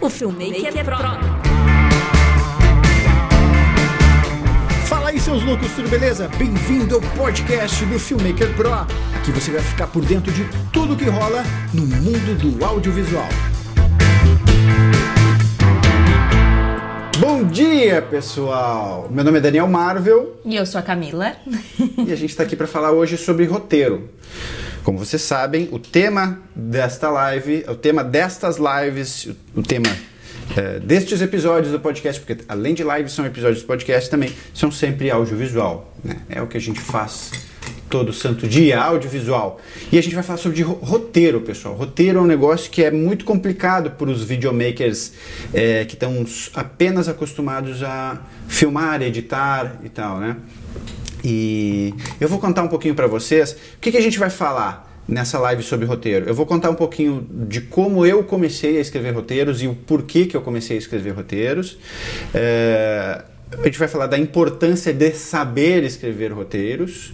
o Filmmaker Pro. Fala aí, seus loucos, tudo beleza? Bem-vindo ao podcast do Filmmaker Pro. Aqui você vai ficar por dentro de tudo que rola no mundo do audiovisual. Bom dia, pessoal! Meu nome é Daniel Marvel E eu sou a Camila. e a gente está aqui para falar hoje sobre roteiro. Como vocês sabem, o tema desta live, o tema destas lives, o tema eh, destes episódios do podcast, porque além de lives são episódios do podcast também, são sempre audiovisual. Né? É o que a gente faz todo santo dia, audiovisual. E a gente vai falar sobre ro- roteiro, pessoal. Roteiro é um negócio que é muito complicado para os videomakers eh, que estão apenas acostumados a filmar, editar e tal, né? E eu vou contar um pouquinho para vocês o que, que a gente vai falar nessa live sobre roteiro. Eu vou contar um pouquinho de como eu comecei a escrever roteiros e o porquê que eu comecei a escrever roteiros. É, a gente vai falar da importância de saber escrever roteiros.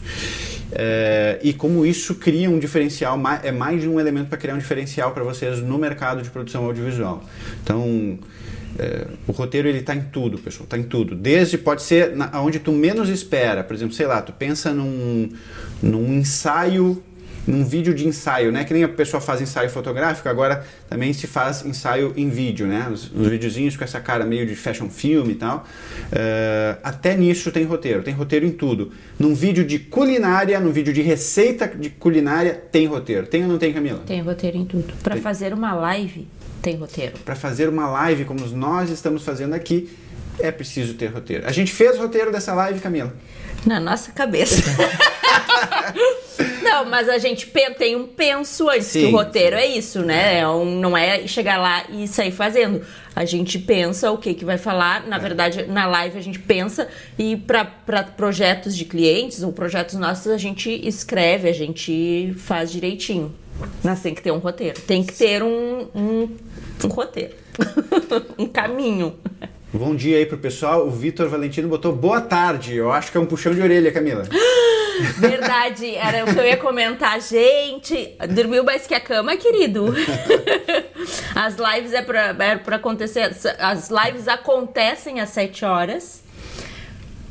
é, e como isso cria um diferencial, é mais de um elemento para criar um diferencial para vocês no mercado de produção audiovisual. Então, é, o roteiro ele tá em tudo, pessoal, tá em tudo. Desde pode ser na, onde tu menos espera, por exemplo, sei lá, tu pensa num, num ensaio, num vídeo de ensaio, né? Que nem a pessoa faz ensaio fotográfico, agora também se faz ensaio em vídeo, né? Os, os videozinhos com essa cara meio de fashion film e tal. É, até nisso tem roteiro, tem roteiro em tudo. Num vídeo de culinária, num vídeo de receita de culinária, tem roteiro. Tem ou não tem, Camila? Tem roteiro em tudo. Pra fazer uma live, tem roteiro. para fazer uma live como nós estamos fazendo aqui, é preciso ter roteiro. A gente fez roteiro dessa live, Camila. Na nossa cabeça. não, mas a gente tem um penso antes, que Sim. o roteiro é isso, né? É um- não é chegar lá e sair fazendo. A gente pensa o que que vai falar. É. Na verdade, na live a gente pensa e para projetos de clientes ou projetos nossos a gente escreve, a gente faz direitinho. Mas tem que ter um roteiro. Tem que ter um, um, um roteiro. um caminho. Bom dia aí pro pessoal. O Vitor Valentino botou boa tarde. Eu acho que é um puxão de orelha, Camila. Verdade, era o que eu ia comentar. Gente, dormiu mais que a cama, querido. As lives é pra, é pra acontecer. As lives acontecem às 7 horas.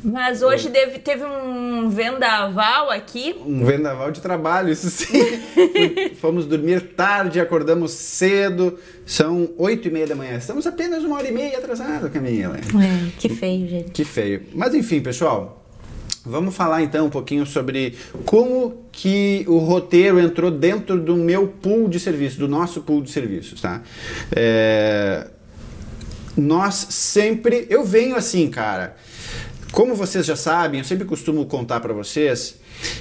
Mas hoje deve, teve um vendaval aqui. Um vendaval de trabalho, isso sim. Fomos dormir tarde, acordamos cedo. São oito e meia da manhã. Estamos apenas uma hora e meia atrasado, Camila. É, que feio, gente. Que feio. Mas enfim, pessoal, vamos falar então um pouquinho sobre como que o roteiro entrou dentro do meu pool de serviços, do nosso pool de serviços, tá? É, Nós sempre, eu venho assim, cara. Como vocês já sabem, eu sempre costumo contar para vocês,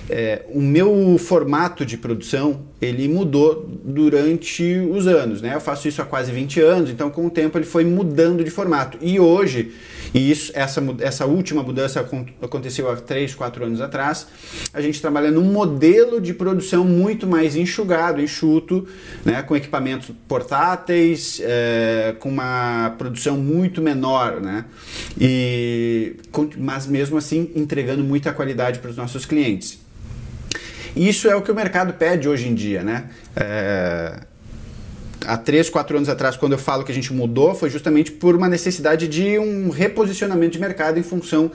é, o meu formato de produção ele mudou durante os anos, né? Eu faço isso há quase 20 anos, então com o tempo ele foi mudando de formato. E hoje, e isso, essa, essa última mudança acon- aconteceu há 3, 4 anos atrás, a gente trabalha num modelo de produção muito mais enxugado, enxuto, né? com equipamentos portáteis, é, com uma produção muito menor, né? E, mas mesmo assim entregando muita qualidade para os nossos clientes. Isso é o que o mercado pede hoje em dia, né? É, há três, quatro anos atrás, quando eu falo que a gente mudou, foi justamente por uma necessidade de um reposicionamento de mercado em função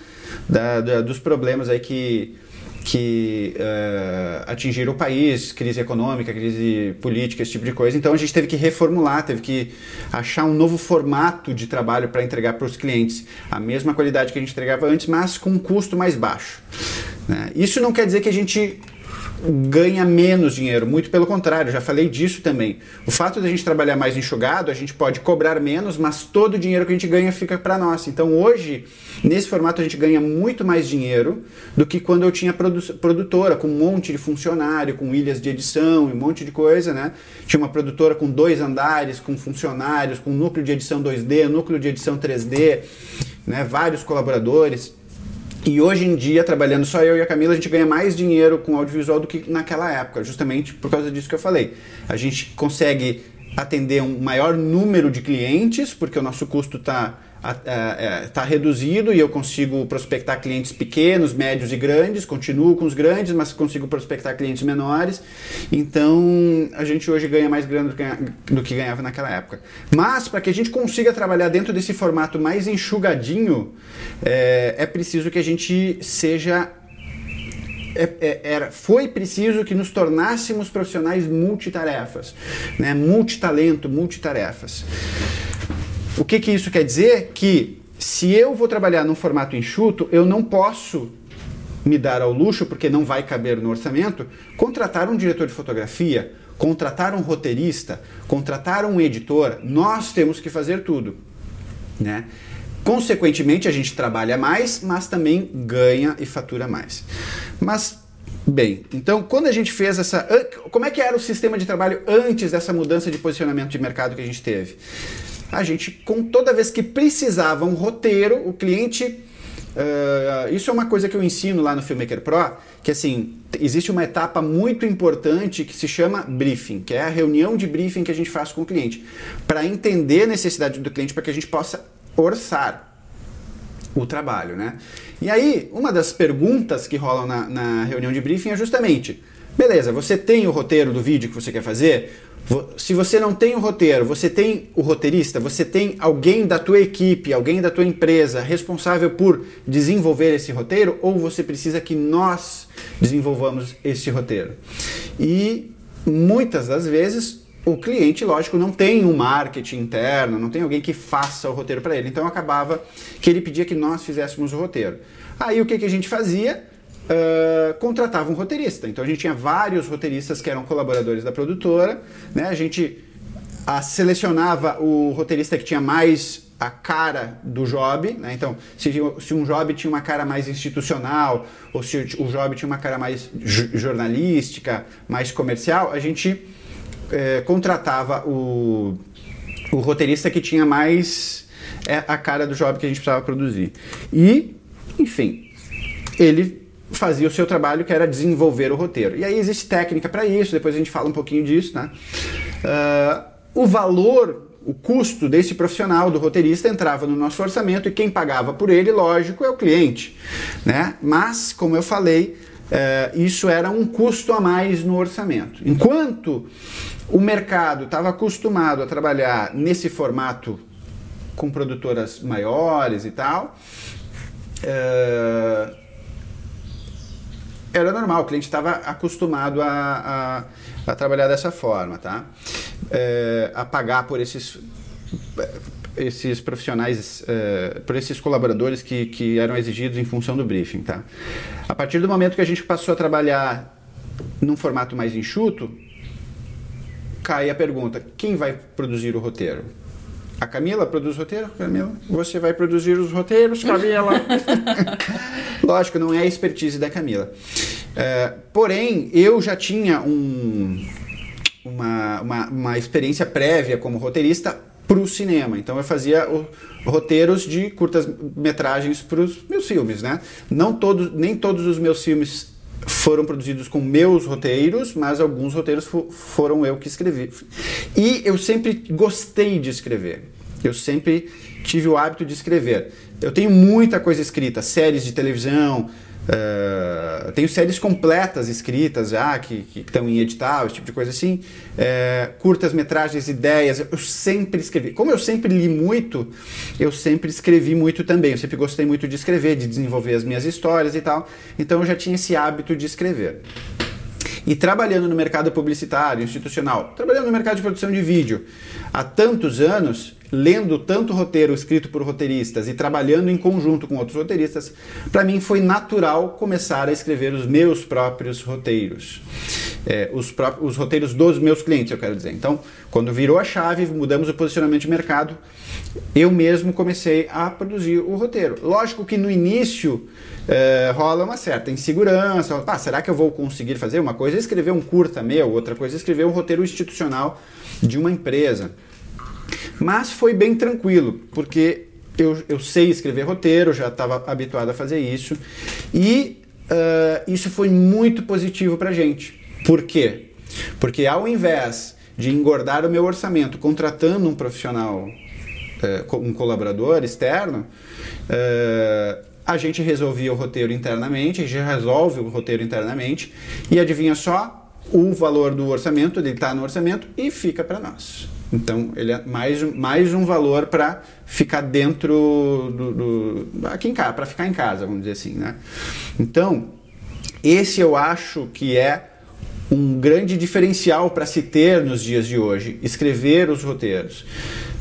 da- da- dos problemas aí que, que eh, atingiram o país, crise econômica, crise política, esse tipo de coisa. Então a gente teve que reformular, teve que achar um novo formato de trabalho para entregar para os clientes a mesma qualidade que a gente entregava antes, mas com um custo mais baixo. né? Isso não quer dizer que a gente ganha menos dinheiro, muito pelo contrário, já falei disso também. O fato de a gente trabalhar mais enxugado, a gente pode cobrar menos, mas todo o dinheiro que a gente ganha fica para nós. Então hoje, nesse formato, a gente ganha muito mais dinheiro do que quando eu tinha produ- produtora, com um monte de funcionário, com ilhas de edição e um monte de coisa, né? Tinha uma produtora com dois andares, com funcionários, com núcleo de edição 2D, núcleo de edição 3D, né? vários colaboradores. E hoje em dia, trabalhando só eu e a Camila, a gente ganha mais dinheiro com audiovisual do que naquela época, justamente por causa disso que eu falei. A gente consegue atender um maior número de clientes, porque o nosso custo está está reduzido e eu consigo prospectar clientes pequenos, médios e grandes, continuo com os grandes, mas consigo prospectar clientes menores. Então a gente hoje ganha mais grana do que ganhava naquela época. Mas para que a gente consiga trabalhar dentro desse formato mais enxugadinho, é, é preciso que a gente seja é, é, era, foi preciso que nos tornássemos profissionais multitarefas, né? multitalento, multitarefas. O que, que isso quer dizer? Que se eu vou trabalhar num formato enxuto, eu não posso me dar ao luxo, porque não vai caber no orçamento, contratar um diretor de fotografia, contratar um roteirista, contratar um editor. Nós temos que fazer tudo. Né? Consequentemente, a gente trabalha mais, mas também ganha e fatura mais. Mas, bem, então quando a gente fez essa. Como é que era o sistema de trabalho antes dessa mudança de posicionamento de mercado que a gente teve? A gente, com toda vez que precisava um roteiro, o cliente. Uh, isso é uma coisa que eu ensino lá no Filmmaker Pro, que assim, existe uma etapa muito importante que se chama briefing, que é a reunião de briefing que a gente faz com o cliente, para entender a necessidade do cliente, para que a gente possa orçar o trabalho, né? E aí, uma das perguntas que rolam na, na reunião de briefing é justamente, beleza, você tem o roteiro do vídeo que você quer fazer? Se você não tem o roteiro, você tem o roteirista, você tem alguém da tua equipe, alguém da tua empresa responsável por desenvolver esse roteiro, ou você precisa que nós desenvolvamos esse roteiro. E muitas das vezes o cliente, lógico, não tem um marketing interno, não tem alguém que faça o roteiro para ele. Então acabava que ele pedia que nós fizéssemos o roteiro. Aí o que, que a gente fazia? Uh, contratava um roteirista. Então a gente tinha vários roteiristas que eram colaboradores da produtora, né? A gente a, selecionava o roteirista que tinha mais a cara do job, né? Então, se, se, um job tinha uma cara mais institucional, ou se o job tinha uma cara mais jornalística, mais comercial, a gente é, contratava o, o roteirista que tinha mais é, a cara do job que a gente precisava produzir. E, enfim, ele fazia o seu trabalho, que era desenvolver o roteiro. E aí existe técnica para isso, depois a gente fala um pouquinho disso, né? Uh, o valor, o custo desse profissional, do roteirista, entrava no nosso orçamento e quem pagava por ele, lógico, é o cliente, né? Mas, como eu falei, uh, isso era um custo a mais no orçamento. Enquanto o mercado estava acostumado a trabalhar nesse formato com produtoras maiores e tal, uh, era normal, o cliente estava acostumado a, a, a, trabalhar dessa forma, tá? É, a pagar por esses esses profissionais, é, por esses colaboradores que, que eram exigidos em função do briefing, tá? A partir do momento que a gente passou a trabalhar num formato mais enxuto, cai a pergunta: quem vai produzir o roteiro? A Camila produz roteiro? Camila, você vai produzir os roteiros, Camila. Lógico, não é a expertise da Camila. É, porém, eu já tinha um, uma, uma, uma experiência prévia como roteirista para o cinema. Então eu fazia roteiros de curtas metragens para os meus filmes, né? Não todos, nem todos os meus filmes foram produzidos com meus roteiros, mas alguns roteiros foram eu que escrevi. E eu sempre gostei de escrever. Eu sempre tive o hábito de escrever. Eu tenho muita coisa escrita, séries de televisão, Uh, tenho séries completas escritas já, que, estão em edital, esse tipo de coisa assim. Uh, curtas metragens, ideias. Eu sempre escrevi. Como eu sempre li muito, eu sempre escrevi muito também. Eu sempre gostei muito de escrever, de desenvolver as minhas histórias e tal. Então eu já tinha esse hábito de escrever. E trabalhando no mercado publicitário, institucional, trabalhando no mercado de produção de vídeo há tantos anos, lendo tanto roteiro escrito por roteiristas e trabalhando em conjunto com outros roteiristas, para mim foi natural começar a escrever os meus próprios roteiros. É, os, próprios, os roteiros dos meus clientes, eu quero dizer. Então, quando virou a chave, mudamos o posicionamento de mercado, eu mesmo comecei a produzir o roteiro. Lógico que no início é, rola uma certa insegurança. Ah, será que eu vou conseguir fazer? Uma coisa escrever um curta meu, outra coisa é escrever um roteiro institucional de uma empresa. Mas foi bem tranquilo, porque eu, eu sei escrever roteiro, já estava habituado a fazer isso. E uh, isso foi muito positivo para a gente. Por quê? Porque ao invés de engordar o meu orçamento contratando um profissional é, um colaborador externo, é, a gente resolvia o roteiro internamente, a gente resolve o roteiro internamente e adivinha só o valor do orçamento, ele está no orçamento e fica para nós. Então ele é mais, mais um valor para ficar dentro do, do aqui em casa, para ficar em casa, vamos dizer assim, né? Então esse eu acho que é um grande diferencial para se ter nos dias de hoje, escrever os roteiros,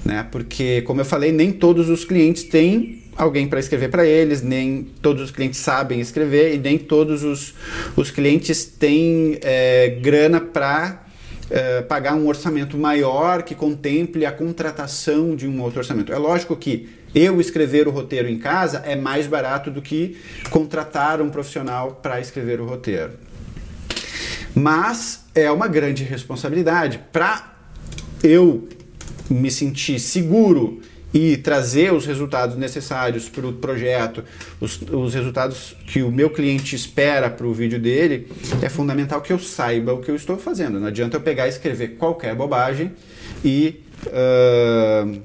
né? Porque como eu falei, nem todos os clientes têm alguém para escrever para eles, nem todos os clientes sabem escrever e nem todos os, os clientes têm é, grana para é, pagar um orçamento maior que contemple a contratação de um outro orçamento. É lógico que eu escrever o roteiro em casa é mais barato do que contratar um profissional para escrever o roteiro. Mas é uma grande responsabilidade para eu me sentir seguro e trazer os resultados necessários para o projeto, os, os, resultados que o meu cliente espera para o vídeo dele, é fundamental que eu saiba o que eu estou fazendo. Não adianta eu pegar e escrever qualquer bobagem e uh,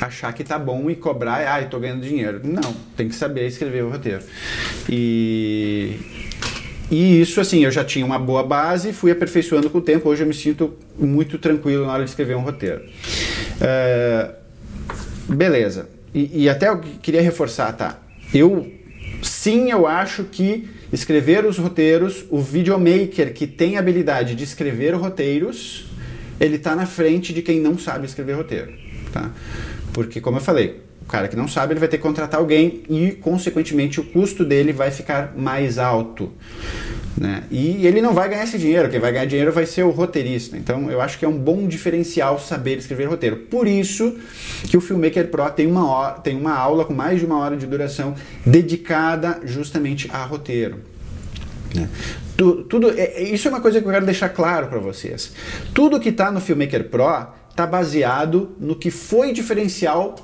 achar que tá bom e cobrar, ah, estou ganhando dinheiro. Não, tem que saber escrever o roteiro. E, e isso, assim, eu já tinha uma boa base, fui aperfeiçoando com o tempo. Hoje eu me sinto muito tranquilo na hora de escrever um roteiro. Uh, Beleza. E, e até eu queria reforçar, tá? Eu sim, eu acho que escrever os roteiros, o videomaker que tem habilidade de escrever roteiros, ele está na frente de quem não sabe escrever roteiro, tá? Porque como eu falei, o cara que não sabe, ele vai ter que contratar alguém e consequentemente o custo dele vai ficar mais alto. Né? E ele não vai ganhar esse dinheiro, quem vai ganhar dinheiro vai ser o roteirista. Então eu acho que é um bom diferencial saber escrever roteiro. Por isso que o Filmmaker Pro tem uma, hora, tem uma aula com mais de uma hora de duração dedicada justamente a roteiro. Né? Tu, tudo, é, é, isso é uma coisa que eu quero deixar claro para vocês. Tudo que está no Filmmaker Pro está baseado no que foi diferencial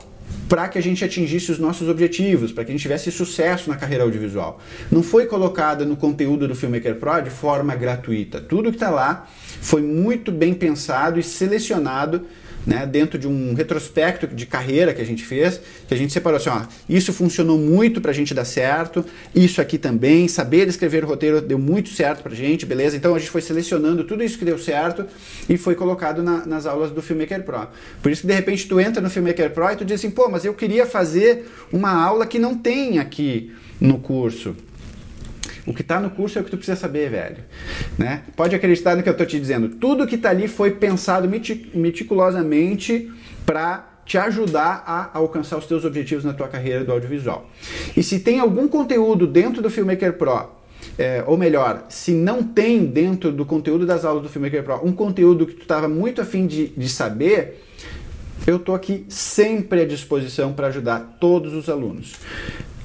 para que a gente atingisse os nossos objetivos, para que a gente tivesse sucesso na carreira audiovisual. Não foi colocada no conteúdo do Filmmaker Pro de forma gratuita. Tudo que está lá foi muito bem pensado e selecionado né, dentro de um retrospecto de carreira que a gente fez, que a gente separou assim, ó, isso funcionou muito para a gente dar certo, isso aqui também, saber escrever o roteiro deu muito certo para a gente, beleza? Então a gente foi selecionando tudo isso que deu certo e foi colocado na, nas aulas do Filmmaker Pro. Por isso que de repente tu entra no Filmmaker Pro e tu diz assim, pô, mas eu queria fazer uma aula que não tem aqui no curso. O que está no curso é o que tu precisa saber, velho. Né? Pode acreditar no que eu estou te dizendo. Tudo que está ali foi pensado meticulosamente para te ajudar a alcançar os teus objetivos na tua carreira do audiovisual. E se tem algum conteúdo dentro do Filmmaker Pro é, ou melhor, se não tem dentro do conteúdo das aulas do Filmmaker Pro um conteúdo que tu estava muito afim de, de saber, eu estou aqui sempre à disposição para ajudar todos os alunos.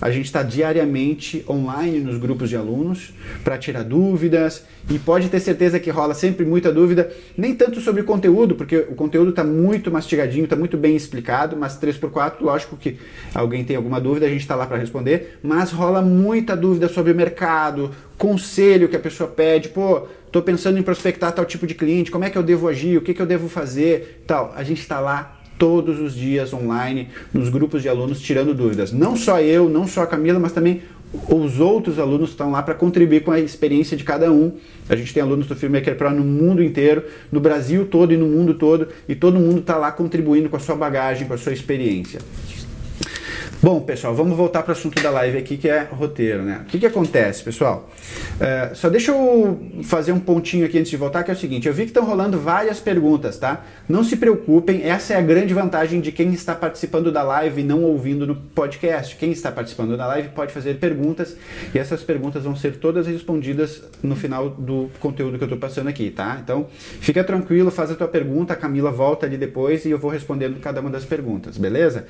A gente está diariamente online nos grupos de alunos para tirar dúvidas e pode ter certeza que rola sempre muita dúvida, nem tanto sobre o conteúdo, porque o conteúdo está muito mastigadinho, está muito bem explicado, mas 3x4, lógico que alguém tem alguma dúvida, a gente está lá para responder, mas rola muita dúvida sobre o mercado, conselho que a pessoa pede, pô, estou pensando em prospectar tal tipo de cliente, como é que eu devo agir, o que, que eu devo fazer, tal. A gente está lá todos os dias online nos grupos de alunos tirando dúvidas. Não só eu, não só a Camila, mas também os outros alunos estão lá para contribuir com a experiência de cada um. A gente tem alunos do Filmmaker Pro no mundo inteiro, no Brasil todo e no mundo todo, e todo mundo está lá contribuindo com a sua bagagem, com a sua experiência. Bom, pessoal, vamos voltar para o assunto da live aqui, que é roteiro, né? O que, que acontece, pessoal? Uh, só deixa eu fazer um pontinho aqui antes de voltar, que é o seguinte, eu vi que estão rolando várias perguntas, tá? Não se preocupem, essa é a grande vantagem de quem está participando da live e não ouvindo no podcast. Quem está participando da live pode fazer perguntas e essas perguntas vão ser todas respondidas no final do conteúdo que eu estou passando aqui, tá? Então, fica tranquilo, faz a tua pergunta, a Camila volta ali depois e eu vou respondendo cada uma das perguntas, beleza?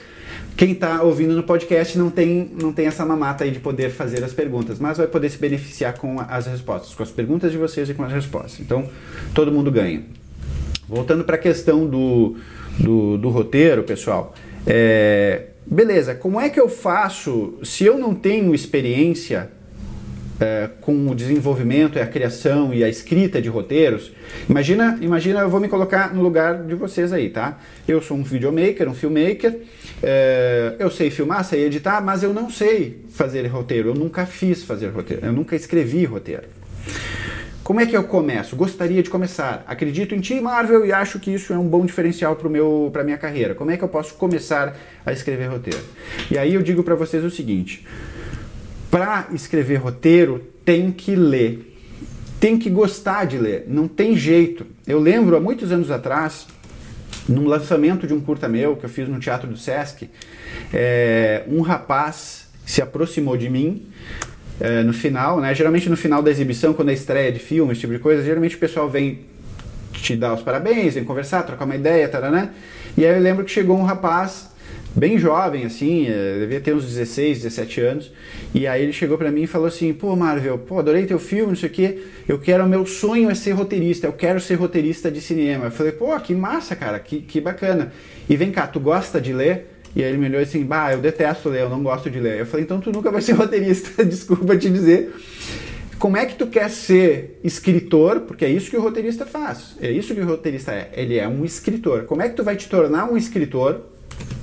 Quem está ouvindo no no podcast não tem, não tem essa mamata aí de poder fazer as perguntas, mas vai poder se beneficiar com as respostas, com as perguntas de vocês e com as respostas. Então, todo mundo ganha. Voltando para a questão do, do, do, roteiro, pessoal. É, beleza, como é que eu faço se eu não tenho experiência é, com o desenvolvimento, a criação e a escrita de roteiros, imagina, imagina, eu vou me colocar no lugar de vocês aí, tá? Eu sou um videomaker, um filmmaker, é, eu sei filmar, sei editar, mas eu não sei fazer roteiro, eu nunca fiz fazer roteiro, eu nunca escrevi roteiro. Como é que eu começo? Gostaria de começar. Acredito em ti, Marvel, e acho que isso é um bom diferencial para a minha carreira. Como é que eu posso começar a escrever roteiro? E aí eu digo para vocês o seguinte: para escrever roteiro, tem que ler. Tem que gostar de ler. Não tem jeito. Eu lembro há muitos anos atrás, num lançamento de um curta meu que eu fiz no Teatro do Sesc, é, um rapaz se aproximou de mim é, no final, né? Geralmente no final da exibição, quando é estreia de filme, esse tipo de coisa, geralmente o pessoal vem te dar os parabéns, vem conversar, trocar uma ideia, né? E aí eu lembro que chegou um rapaz bem jovem, assim, eh, devia ter uns 16, 17 anos. E aí ele chegou para mim e falou assim: pô, Marvel, pô, adorei teu filme, não sei o quê. Eu quero, meu sonho é ser roteirista, eu quero ser roteirista de cinema. Eu falei: pô, que massa, cara, que, que bacana. E vem cá, tu gosta de ler? E aí ele me olhou assim: bah, eu detesto ler, eu não gosto de ler. Eu falei: então tu nunca vai ser roteirista, desculpa te dizer. Como é que tu quer ser escritor? Porque é isso que o roteirista faz. É isso que o roteirista é. Ele é um escritor. Como é que tu vai te tornar um escritor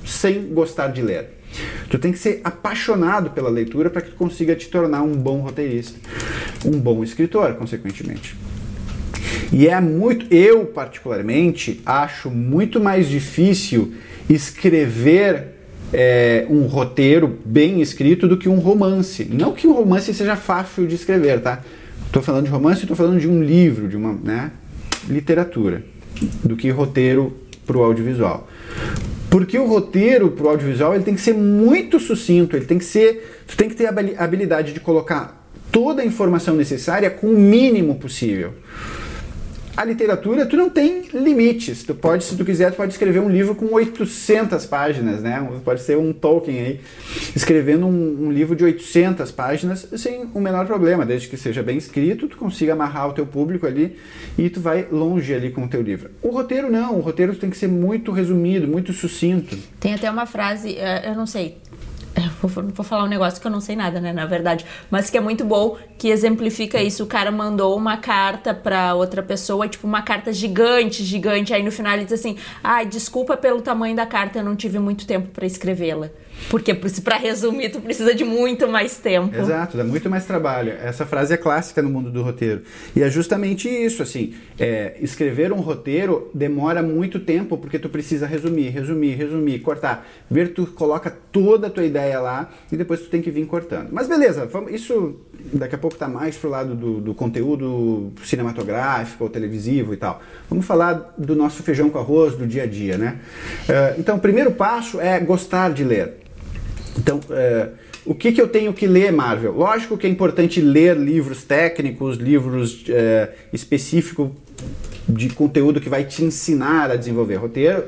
sem gostar de ler. Tu tem que ser apaixonado pela leitura para que tu consiga te tornar um bom roteirista, um bom escritor, consequentemente. E é muito, eu particularmente acho muito mais difícil escrever é, um roteiro bem escrito do que um romance. Não que um romance seja fácil de escrever, tá? Estou falando de romance, estou falando de um livro, de uma né, literatura, do que roteiro para o audiovisual. Porque o roteiro para o audiovisual ele tem que ser muito sucinto, ele tem que ser, tu tem que ter a habilidade de colocar toda a informação necessária com o mínimo possível a literatura, tu não tem limites. Tu pode, se tu quiser, tu pode escrever um livro com 800 páginas, né? Pode ser um Tolkien aí, escrevendo um, um, livro de 800 páginas sem o menor problema, desde que seja bem escrito, tu consiga amarrar o teu público ali e tu vai longe ali com o teu livro. O roteiro não, o roteiro tem que ser muito resumido, muito sucinto. Tem até uma frase, eh, eu não sei, vou, vou, falar um negócio que eu não sei nada, né, na verdade, mas que é muito bom, que exemplifica isso. O cara mandou uma carta pra outra pessoa, tipo uma carta gigante, gigante. Aí no final ele diz assim: ai, ah, desculpa pelo tamanho da carta, eu não tive muito tempo para escrevê-la. Porque para resumir, tu precisa de muito mais tempo. Exato, dá muito mais trabalho. Essa frase é clássica no mundo do roteiro. E é justamente isso, assim, é, escrever um roteiro demora muito tempo porque tu precisa resumir, resumir, resumir, cortar. Ver tu coloca toda a tua ideia lá e depois tu tem que vir cortando. Mas beleza, isso daqui a pouco tá mais pro lado do, do conteúdo cinematográfico ou televisivo e tal. Vamos falar do nosso feijão com arroz do dia a dia, né? Uh, então, o primeiro passo é gostar de ler. Então, é, o que, que eu tenho que ler, Marvel? Lógico que é importante ler livros técnicos, livros é, específicos de conteúdo que vai te ensinar a desenvolver roteiro.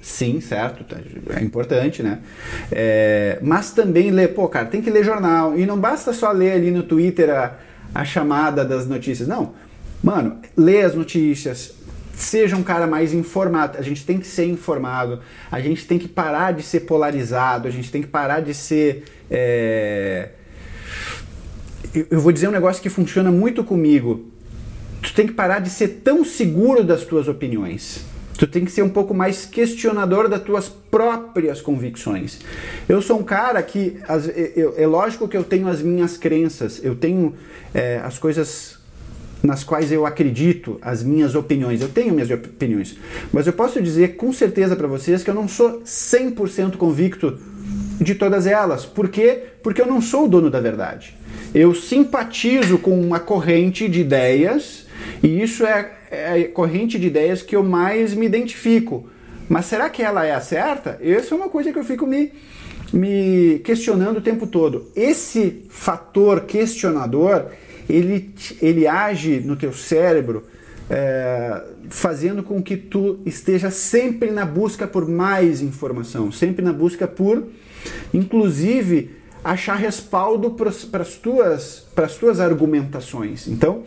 Sim, certo, tá, é importante, né? É, mas também ler, pô, cara, tem que ler jornal. E não basta só ler ali no Twitter a, a chamada das notícias. Não, mano, lê as notícias, seja um cara mais informado. A gente tem que ser informado, a gente tem que parar de ser polarizado, a gente tem que parar de ser. É... Eu vou dizer um negócio que funciona muito comigo. Tu tem que parar de ser tão seguro das tuas opiniões. Tu tem que ser um pouco mais questionador das tuas próprias convicções. Eu sou um cara que, é lógico que eu tenho as minhas crenças, eu tenho é, as coisas nas quais eu acredito, as minhas opiniões. Eu tenho minhas opiniões, mas eu posso dizer com certeza para vocês que eu não sou 100% convicto de todas elas. Por quê? Porque eu não sou o dono da verdade. Eu simpatizo com uma corrente de ideias e isso é, é a corrente de ideias que eu mais me identifico. Mas será que ela é a certa? Essa é uma coisa que eu fico me, me questionando o tempo todo. Esse fator questionador ele, ele age no teu cérebro é, fazendo com que tu esteja sempre na busca por mais informação, sempre na busca por, inclusive, achar respaldo para as tuas, tuas argumentações. Então,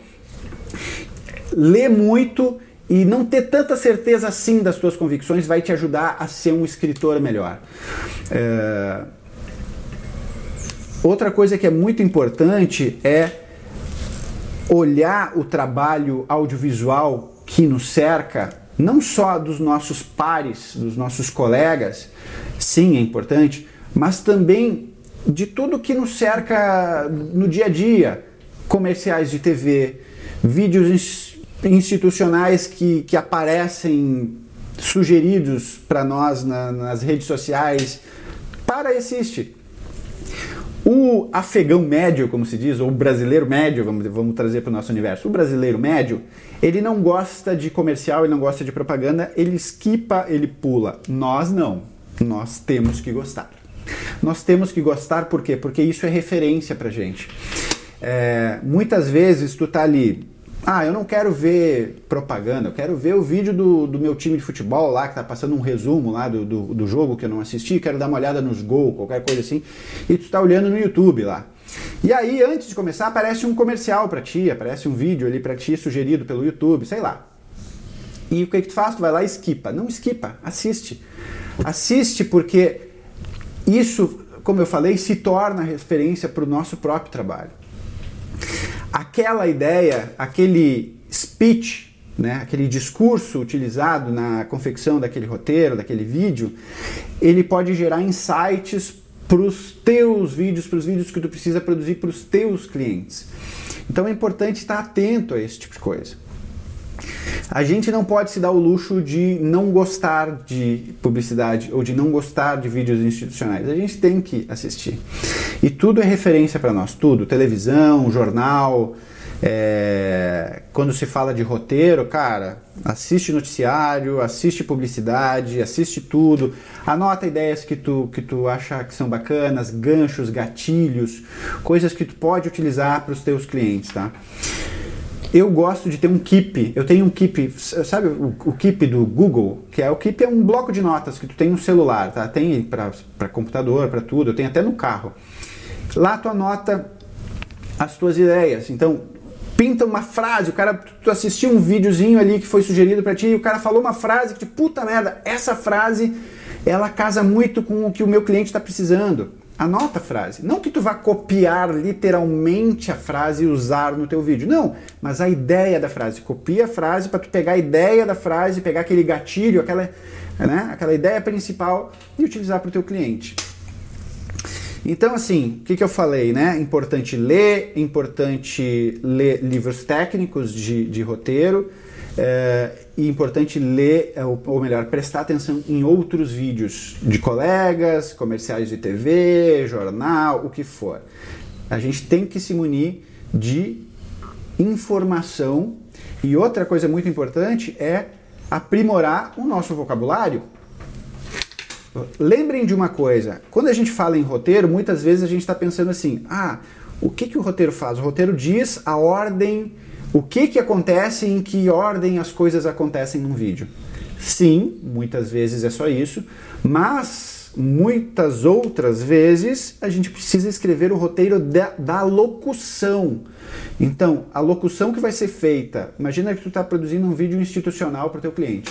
lê muito e não ter tanta certeza assim das tuas convicções vai te ajudar a ser um escritor melhor. É... Outra coisa que é muito importante é olhar o trabalho audiovisual que nos cerca, não só dos nossos pares, dos nossos colegas, sim, é importante, mas também de tudo que nos cerca no dia a dia, comerciais de TV, vídeos institucionais que, que aparecem sugeridos para nós na, nas redes sociais. Para e assiste. O afegão médio, como se diz, ou o brasileiro médio, vamos, vamos trazer para o nosso universo. O brasileiro médio, ele não gosta de comercial, ele não gosta de propaganda, ele esquipa, ele pula. Nós não. Nós temos que gostar. Nós temos que gostar por quê? Porque isso é referência para gente. É, muitas vezes tu tá ali ah, eu não quero ver propaganda, eu quero ver o vídeo do, do meu time de futebol lá, que tá passando um resumo lá do, do, do jogo que eu não assisti, quero dar uma olhada nos gols, qualquer coisa assim, e tu tá olhando no YouTube lá. E aí, antes de começar, aparece um comercial para ti, aparece um vídeo ali para ti sugerido pelo YouTube, sei lá. E o que, que tu faz? Tu vai lá e esquipa. Não esquipa, assiste. Assiste porque isso, como eu falei, se torna referência para o nosso próprio trabalho aquela ideia, aquele speech, né, aquele discurso utilizado na confecção daquele roteiro, daquele vídeo, ele pode gerar insights para os teus vídeos, para os vídeos que tu precisa produzir para os teus clientes. Então é importante estar atento a esse tipo de coisa. A gente não pode se dar o luxo de não gostar de publicidade ou de não gostar de vídeos institucionais. A gente tem que assistir. E tudo é referência para nós, tudo. Televisão, jornal. É... Quando se fala de roteiro, cara, assiste noticiário, assiste publicidade, assiste tudo, anota ideias que tu, que tu acha que são bacanas, ganchos, gatilhos, coisas que tu pode utilizar para os teus clientes, tá? Eu gosto de ter um Keep. Eu tenho um Keep, sabe o, o Keep do Google? Que é o Keep é um bloco de notas que tu tem no celular, tá? Tem para computador, para tudo. Eu tenho até no carro. Lá tu anota as tuas ideias. Então, pinta uma frase, o cara, tu assistiu um videozinho ali que foi sugerido para ti e o cara falou uma frase que, puta merda, essa frase ela casa muito com o que o meu cliente está precisando. Anota a frase. Não que tu vá copiar literalmente a frase e usar no teu vídeo. Não, mas a ideia da frase. Copia a frase para tu pegar a ideia da frase, pegar aquele gatilho, aquela, né, aquela ideia principal e utilizar para o teu cliente. Então, assim, o que, que eu falei, né? Importante ler, importante ler livros técnicos de, de roteiro, é, e importante ler, é, ou melhor, prestar atenção em outros vídeos de colegas, comerciais de TV, jornal, o que for. A gente tem que se munir de informação e outra coisa muito importante é aprimorar o nosso vocabulário. Lembrem de uma coisa: quando a gente fala em roteiro, muitas vezes a gente está pensando assim, ah, o que, que o roteiro faz? O roteiro diz a ordem o que, que acontece em que ordem as coisas acontecem num vídeo? Sim, muitas vezes é só isso, mas muitas outras vezes a gente precisa escrever o roteiro da, da locução. Então, a locução que vai ser feita, imagina que tu está produzindo um vídeo institucional para o teu cliente.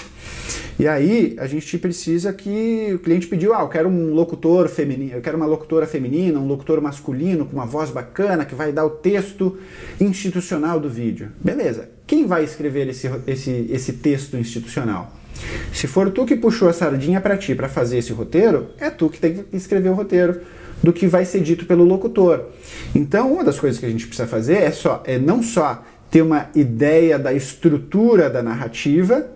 E aí a gente precisa que o cliente pediu, ah, eu quero um locutor feminino, eu quero uma locutora feminina, um locutor masculino com uma voz bacana que vai dar o texto institucional do vídeo. Beleza. Quem vai escrever esse, esse, esse texto institucional? Se for tu que puxou a sardinha para ti para fazer esse roteiro, é tu que tem que escrever o roteiro do que vai ser dito pelo locutor. Então, uma das coisas que a gente precisa fazer é só é não só ter uma ideia da estrutura da narrativa,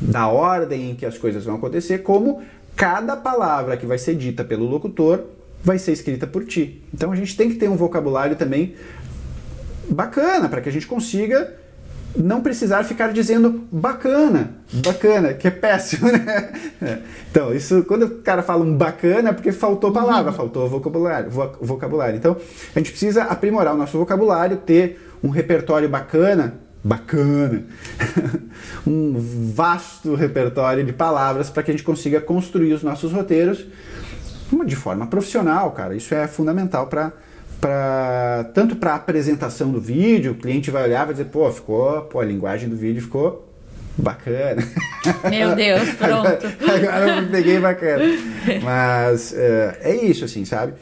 da ordem em que as coisas vão acontecer, como cada palavra que vai ser dita pelo locutor vai ser escrita por ti. Então a gente tem que ter um vocabulário também bacana para que a gente consiga não precisar ficar dizendo bacana, bacana, que é péssimo, né? Então, isso quando o cara fala um bacana é porque faltou palavra, uhum. faltou vocabulário, vocabulário. Então, a gente precisa aprimorar o nosso vocabulário, ter um repertório bacana bacana, um vasto repertório de palavras para que a gente consiga construir os nossos roteiros de forma profissional, cara. Isso é fundamental para para tanto para apresentação do vídeo, o cliente vai olhar e vai dizer, pô, ficou, pô, a linguagem do vídeo ficou bacana. Meu Deus, pronto. agora, agora eu peguei bacana. Mas é, é isso, assim, sabe?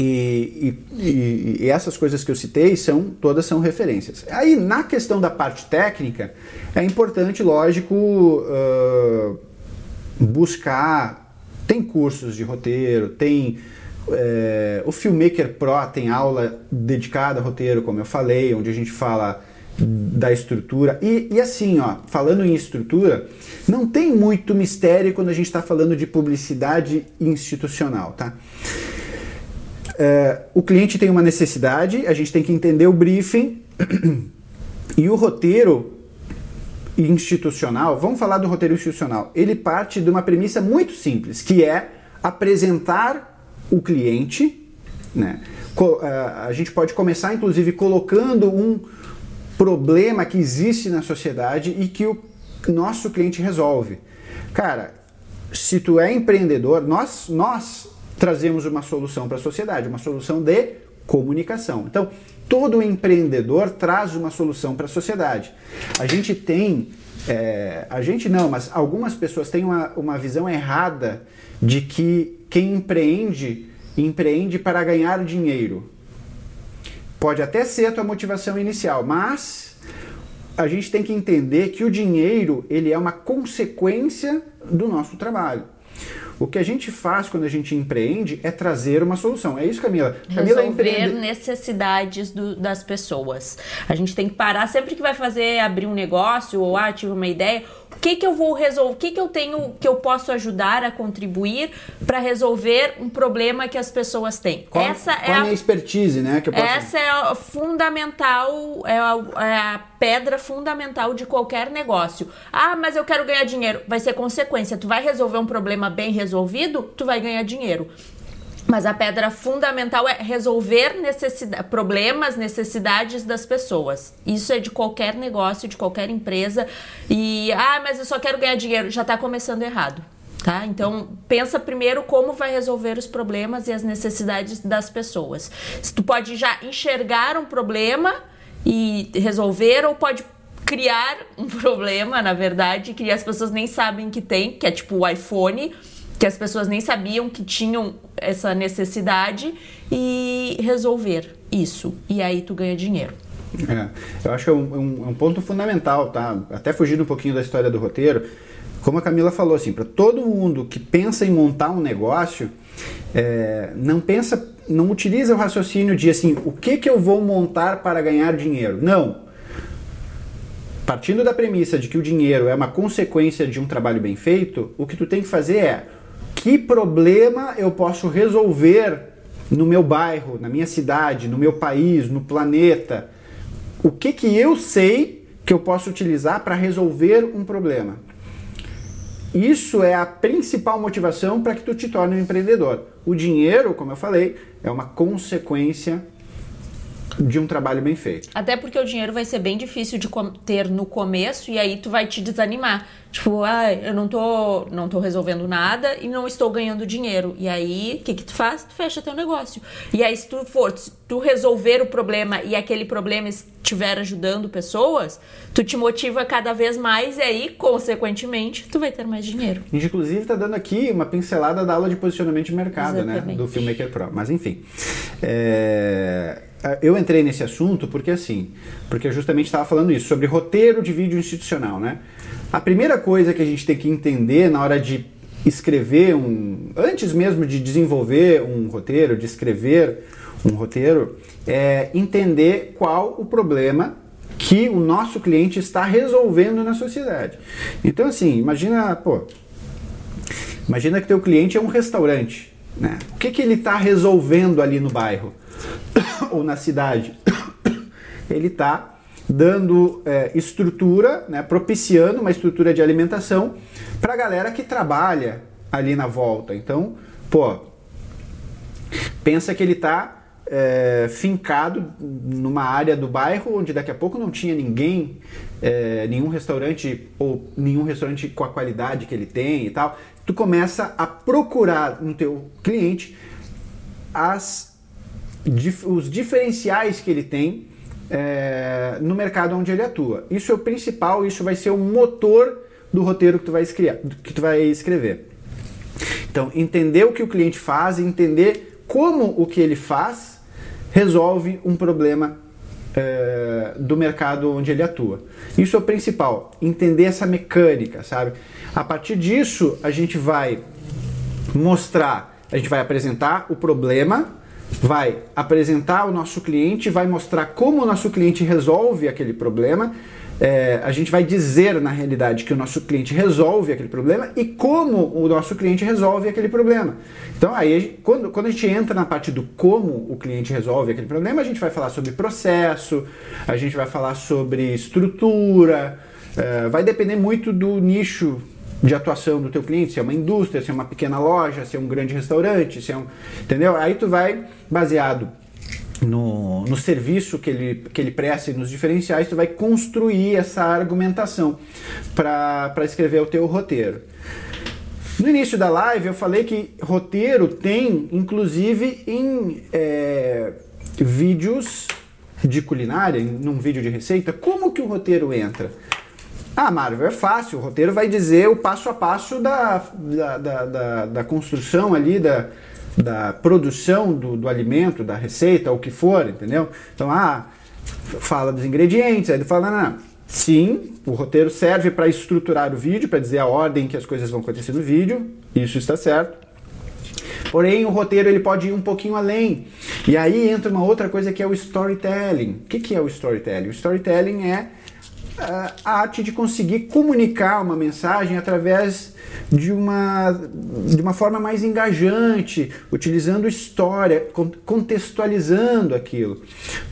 E, e, e, essas coisas que eu citei são todas são referências. Aí na questão da parte técnica é importante, lógico, uh, buscar. Tem cursos de roteiro, tem é, o Filmmaker Pro tem aula dedicada a roteiro, como eu falei, onde a gente fala da estrutura. E, e assim, ó, falando em estrutura, não tem muito mistério quando a gente está falando de publicidade institucional, tá? É, o cliente tem uma necessidade, a gente tem que entender o briefing e o roteiro institucional. Vamos falar do roteiro institucional. Ele parte de uma premissa muito simples, que é apresentar o cliente, né? A gente pode começar, inclusive, colocando um problema que existe na sociedade e que o nosso cliente resolve. Cara, se tu é empreendedor, nós, nós trazemos uma solução para a sociedade, uma solução de comunicação. Então, todo empreendedor traz uma solução para a sociedade. A gente tem, é, a gente não, mas algumas pessoas têm uma, uma visão errada de que quem empreende, empreende para ganhar dinheiro. Pode até ser a tua motivação inicial, mas a gente tem que entender que o dinheiro ele é uma consequência do nosso trabalho. O que a gente faz quando a gente empreende é trazer uma solução. É isso, Camila. Camila Resolver empreende... necessidades do, das pessoas. A gente tem que parar sempre que vai fazer abrir um negócio ou ah, tive uma ideia o que, que eu vou resolver, o que, que eu tenho que eu posso ajudar a contribuir para resolver um problema que as pessoas têm. Qual, essa qual é a minha expertise, né? Que eu posso... Essa é a fundamental, é a, é a pedra fundamental de qualquer negócio. Ah, mas eu quero ganhar dinheiro. Vai ser consequência. Tu vai resolver um problema bem resolvido, tu vai ganhar dinheiro. Mas a pedra fundamental é resolver necessidade, problemas, necessidades das pessoas. Isso é de qualquer negócio, de qualquer empresa. E, ah, mas eu só quero ganhar dinheiro. Já está começando errado. Tá? Então, pensa primeiro como vai resolver os problemas e as necessidades das pessoas. Se tu pode já enxergar um problema e resolver, ou pode criar um problema, na verdade, que as pessoas nem sabem que tem, que é tipo o iPhone que as pessoas nem sabiam que tinham essa necessidade e resolver isso. E aí tu ganha dinheiro. É, eu acho que é um, um, um, ponto fundamental, tá? Até fugindo um pouquinho da história do roteiro, como a Camila falou, assim, para todo mundo que pensa em montar um negócio, é, não pensa, não utiliza o raciocínio de assim, o que que eu vou montar para ganhar dinheiro? Não. Partindo da premissa de que o dinheiro é uma consequência de um trabalho bem feito, o que tu tem que fazer é que problema eu posso resolver no meu bairro, na minha cidade, no meu país, no planeta? O que que eu sei que eu posso utilizar para resolver um problema? Isso é a principal motivação para que tu te torne um empreendedor. O dinheiro, como eu falei, é uma consequência de um trabalho bem feito. Até porque o dinheiro vai ser bem difícil de ter no começo e aí tu vai te desanimar. Tipo, ah, eu não tô, não tô resolvendo nada e não estou ganhando dinheiro. E aí, o que que tu faz? Tu fecha teu negócio. E aí, se tu for, se tu resolver o problema e aquele problema estiver ajudando pessoas, tu te motiva cada vez mais e aí, consequentemente, tu vai ter mais dinheiro. Inclusive, tá dando aqui uma pincelada da aula de posicionamento de mercado, né, Exatamente. né? Do Filmmaker Pro. Mas, enfim. É eu entrei nesse assunto porque assim, porque justamente estava falando isso sobre roteiro de vídeo institucional, né? A primeira coisa que a gente tem que entender na hora de escrever um. Antes mesmo de desenvolver um roteiro, de escrever um roteiro, é entender qual o problema que o nosso cliente está resolvendo na sociedade. Então, assim, imagina, pô, imagina que teu cliente é um restaurante, né? O que, que ele está resolvendo ali no bairro ou na cidade? Ele está dando é, estrutura, né, propiciando uma estrutura de alimentação para a galera que trabalha ali na volta. Então, pô, pensa que ele está é, fincado numa área do bairro onde daqui a pouco não tinha ninguém, é, nenhum restaurante ou nenhum restaurante com a qualidade que ele tem e tal. Tu começa a procurar no teu cliente as, os diferenciais que ele tem é, no mercado onde ele atua. Isso é o principal, isso vai ser o motor do roteiro que tu vai, escrever, que tu vai escrever. Então, entender o que o cliente faz, entender como o que ele faz resolve um problema é, do mercado onde ele atua. Isso é o principal, entender essa mecânica, sabe? A partir disso, a gente vai mostrar, a gente vai apresentar o problema, vai apresentar o nosso cliente, vai mostrar como o nosso cliente resolve aquele problema é, a gente vai dizer na realidade que o nosso cliente resolve aquele problema e como o nosso cliente resolve aquele problema. Então, aí, quando, quando a gente entra na parte do como o cliente resolve aquele problema, a gente vai falar sobre processo, a gente vai falar sobre estrutura, é, vai depender muito do nicho de atuação do teu cliente, se é uma indústria, se é uma pequena loja, se é um grande restaurante, se é um, entendeu? Aí tu vai baseado no, no serviço que ele, que ele presta e nos diferenciais, tu vai construir essa argumentação para escrever o teu roteiro. No início da live eu falei que roteiro tem, inclusive, em é, vídeos de culinária, num vídeo de receita, como que o roteiro entra? Ah, Marvel, é fácil, o roteiro vai dizer o passo a passo da, da, da, da, da construção ali, da, da produção do, do alimento, da receita, o que for, entendeu? Então, ah, fala dos ingredientes, aí ele fala, não, não. Sim, o roteiro serve para estruturar o vídeo, para dizer a ordem que as coisas vão acontecer no vídeo, isso está certo. Porém, o roteiro ele pode ir um pouquinho além. E aí entra uma outra coisa que é o storytelling. O que, que é o storytelling? O storytelling é a arte de conseguir comunicar uma mensagem através de uma, de uma forma mais engajante, utilizando história, contextualizando aquilo.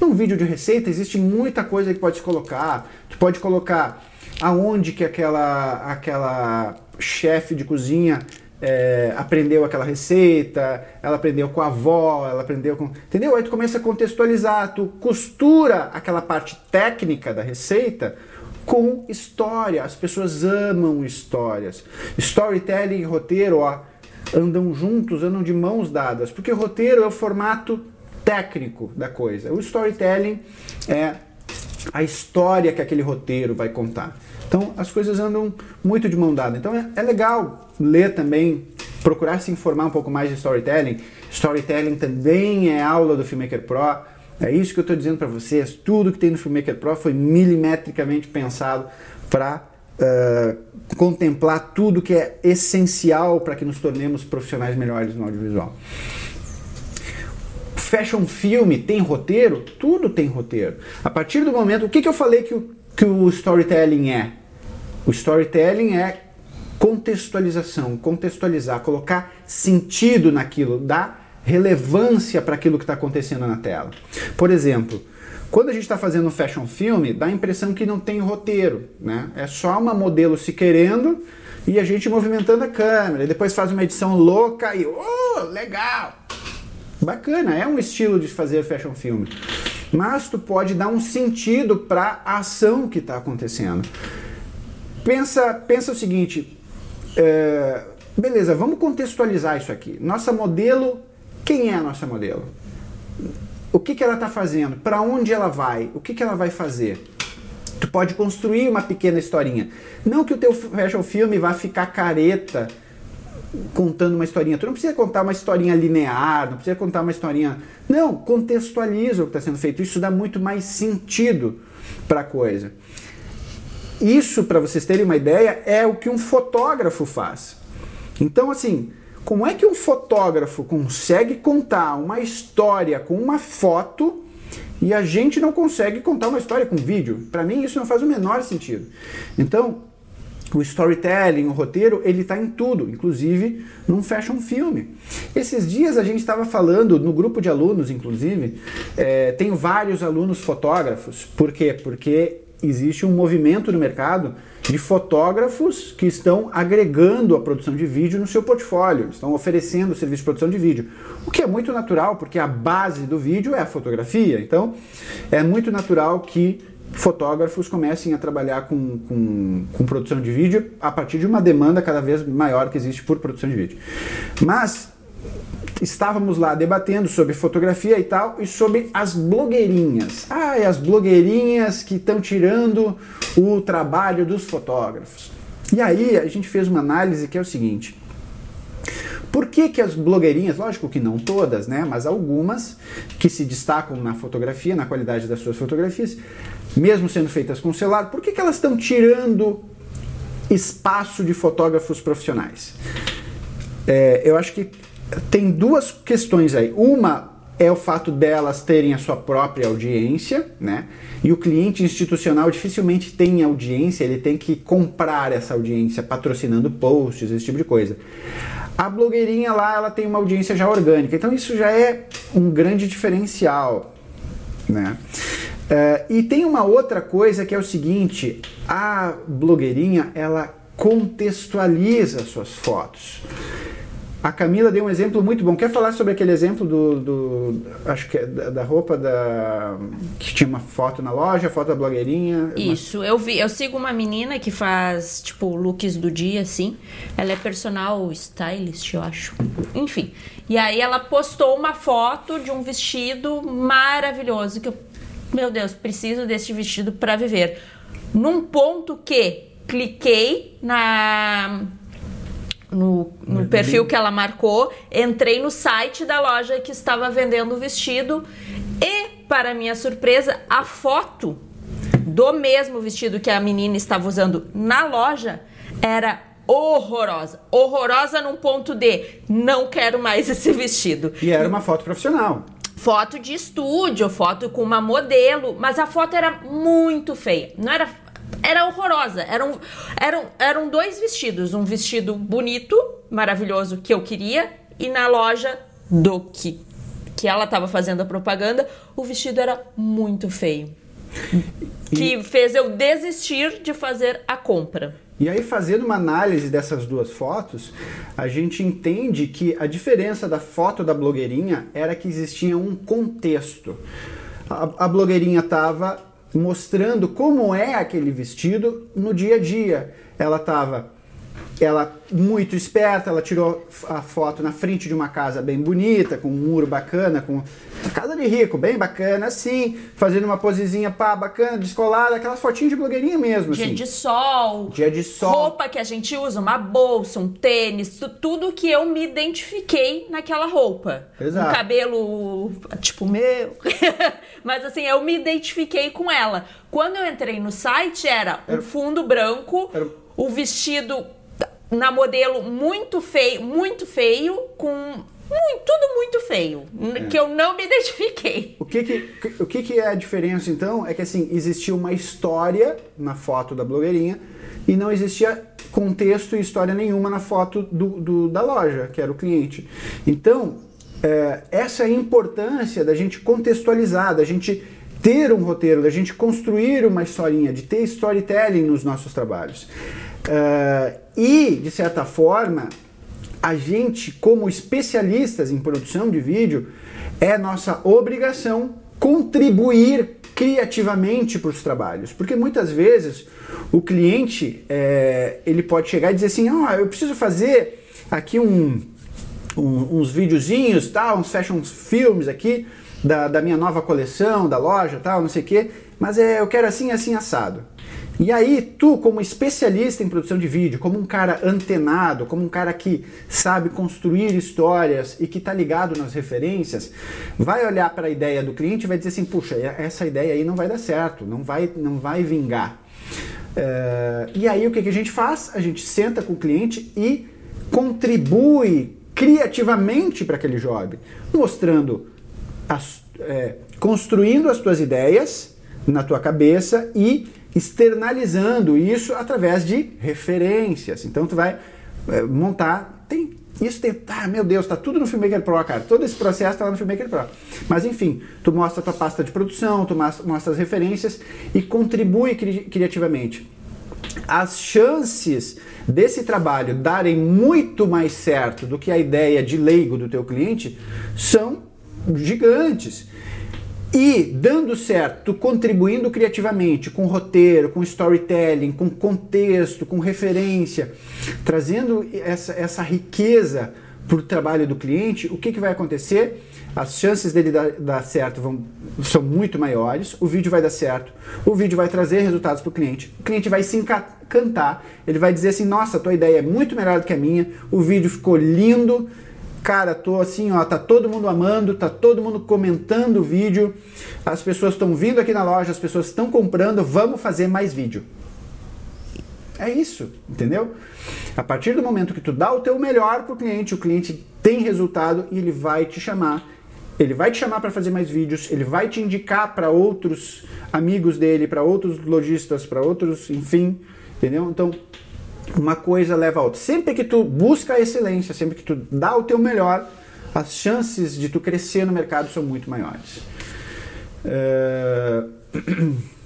Num vídeo de receita existe muita coisa que pode se colocar. Tu pode colocar aonde que aquela, aquela chefe de cozinha é, aprendeu aquela receita, ela aprendeu com a avó, ela aprendeu com. Entendeu? Aí tu começa a contextualizar, tu costura aquela parte técnica da receita com história. As pessoas amam histórias. Storytelling e roteiro ó, andam juntos, andam de mãos dadas, porque roteiro é o formato técnico da coisa. O storytelling é a história que aquele roteiro vai contar. Então as coisas andam muito de mão dada. Então é, é legal ler também, procurar se informar um pouco mais de storytelling. Storytelling também é aula do Filmmaker Pro é isso que eu estou dizendo para vocês. Tudo que tem no Filmmaker Pro foi milimetricamente pensado para uh, contemplar tudo que é essencial para que nos tornemos profissionais melhores no audiovisual. Fashion filme tem roteiro? Tudo tem roteiro. A partir do momento, o que, que eu falei que o, que o storytelling é? O storytelling é contextualização, contextualizar, colocar sentido naquilo, dar relevância para aquilo que está acontecendo na tela. Por exemplo, quando a gente está fazendo um fashion filme, dá a impressão que não tem roteiro, né? É só uma modelo se querendo e a gente movimentando a câmera. E depois faz uma edição louca e, oh, legal! Bacana, é um estilo de fazer fashion filme. Mas tu pode dar um sentido para a ação que está acontecendo. Pensa, pensa o seguinte, é, beleza, vamos contextualizar isso aqui. Nossa modelo quem é a nossa modelo? O que, que ela está fazendo? Para onde ela vai? O que, que ela vai fazer? Tu pode construir uma pequena historinha. Não que o teu fashion filme vá ficar careta contando uma historinha. Tu não precisa contar uma historinha linear, não precisa contar uma historinha. Não, contextualiza o que está sendo feito. Isso dá muito mais sentido para a coisa. Isso, para vocês terem uma ideia, é o que um fotógrafo faz. Então, assim, como é que um fotógrafo consegue contar uma história com uma foto e a gente não consegue contar uma história com vídeo? Para mim isso não faz o menor sentido. Então, o storytelling, o roteiro, ele está em tudo, inclusive num fashion filme. Esses dias a gente estava falando no grupo de alunos, inclusive, é, tenho vários alunos fotógrafos. Por quê? Porque existe um movimento no mercado de fotógrafos que estão agregando a produção de vídeo no seu portfólio, estão oferecendo o serviço de produção de vídeo. O que é muito natural, porque a base do vídeo é a fotografia. Então, é muito natural que fotógrafos comecem a trabalhar com, com, com, produção de vídeo a partir de uma demanda cada vez maior que existe por produção de vídeo. Mas estávamos lá debatendo sobre fotografia e tal e sobre as blogueirinhas. Ah, e as blogueirinhas que estão tirando o trabalho dos fotógrafos. E aí a gente fez uma análise que é o seguinte: Por que, que as blogueirinhas, lógico que não todas, né, mas algumas que se destacam na fotografia, na qualidade das suas fotografias, mesmo sendo feitas com celular, por que, que elas estão tirando espaço de fotógrafos profissionais? É, eu acho que tem duas questões aí. Uma é o fato delas terem a sua própria audiência, né? E o cliente institucional dificilmente tem audiência, ele tem que comprar essa audiência patrocinando posts, esse tipo de coisa. A blogueirinha lá, ela tem uma audiência já orgânica, então isso já é um grande diferencial, né? Uh, e tem uma outra coisa que é o seguinte: a blogueirinha ela contextualiza suas fotos. A Camila deu um exemplo muito bom. Quer falar sobre aquele exemplo do, do acho que é da, da, roupa da que tinha uma foto na loja, foto da blogueirinha? Isso, eu vi, eu sigo uma menina que faz tipo looks do dia assim. Ela é personal stylist, eu acho. Enfim. E aí ela postou uma foto de um vestido maravilhoso que eu, meu Deus, preciso deste vestido para viver. Num ponto que cliquei na no, no perfil que ela marcou, entrei no site da loja que estava vendendo o vestido e, para minha surpresa, a foto do mesmo vestido que a menina estava usando na loja era horrorosa. Horrorosa num ponto de não quero mais esse vestido. E era uma foto profissional. Foto de estúdio, foto com uma modelo, mas a foto era muito feia. Não era era horrorosa. Eram, eram, eram dois vestidos. Um vestido bonito, maravilhoso, que eu queria, e na loja do que, que ela estava fazendo a propaganda, o vestido era muito feio. E... Que fez eu desistir de fazer a compra. E aí, fazendo uma análise dessas duas fotos, a gente entende que a diferença da foto da blogueirinha era que existia um contexto. A, a blogueirinha estava mostrando como é aquele vestido no dia a dia. Ela estava ela muito esperta, ela tirou a foto na frente de uma casa bem bonita, com um muro bacana, com casa de rico, bem bacana, assim, fazendo uma posezinha pá, bacana, descolada, aquelas fotinhas de blogueirinha mesmo, Dia assim. de sol. Dia de sol. Roupa que a gente usa, uma bolsa, um tênis, tudo que eu me identifiquei naquela roupa. Exato. Um cabelo, tipo, meu. Mas assim, eu me identifiquei com ela. Quando eu entrei no site, era, era... um fundo branco, era... o vestido na modelo muito feio, muito feio, com muito, tudo muito feio, é. que eu não me identifiquei. O que que, o que que é a diferença então? É que assim, existia uma história na foto da blogueirinha e não existia contexto e história nenhuma na foto do, do da loja, que era o cliente. Então, é, essa é a importância da gente contextualizar, da gente ter um roteiro, da gente construir uma historinha, de ter storytelling nos nossos trabalhos. Uh, e, de certa forma, a gente, como especialistas em produção de vídeo, é nossa obrigação contribuir criativamente para os trabalhos, porque muitas vezes o cliente é, ele pode chegar e dizer assim, oh, eu preciso fazer aqui um, um, uns videozinhos, tal, uns fashion filmes aqui da, da minha nova coleção, da loja, tal, não sei o quê, mas é, eu quero assim, assim assado. E aí, tu, como especialista em produção de vídeo, como um cara antenado, como um cara que sabe construir histórias e que está ligado nas referências, vai olhar para a ideia do cliente e vai dizer assim: puxa, essa ideia aí não vai dar certo, não vai, não vai vingar. Uh, e aí, o que, que a gente faz? A gente senta com o cliente e contribui criativamente para aquele job, mostrando, as, é, construindo as tuas ideias na tua cabeça e externalizando isso através de referências. Então tu vai é, montar, tem isso tem, ah, meu Deus, tá tudo no Filmmaker Pro, cara. Todo esse processo está lá no Filmmaker Pro. Mas enfim, tu mostra a tua pasta de produção, tu mostra as referências e contribui cri criativamente. As chances desse trabalho darem muito mais certo do que a ideia de leigo do teu cliente são gigantes. E dando certo, contribuindo criativamente, com roteiro, com storytelling, com contexto, com referência, trazendo essa, essa riqueza para o trabalho do cliente, o que, que vai acontecer? As chances dele dar, dar certo vão, são muito maiores, o vídeo vai dar certo, o vídeo vai trazer resultados para o cliente, o cliente vai se encantar, ele vai dizer assim: nossa, tua ideia é muito melhor do que a minha, o vídeo ficou lindo, cara, tô assim, ó, tá todo mundo amando, tá todo mundo comentando o vídeo, as pessoas estão vindo aqui na loja, as pessoas estão comprando, vamos fazer mais vídeo. É isso, entendeu? A partir do momento que tu dá o teu melhor pro cliente, o cliente tem resultado e ele vai te chamar. Ele vai te chamar para fazer mais vídeos, ele vai te indicar para outros amigos dele, para outros lojistas, para outros, enfim, entendeu? Então, uma coisa leva a outra. Sempre que tu busca a excelência, sempre que tu dá o teu melhor, as chances de tu crescer no mercado são muito maiores. Uh...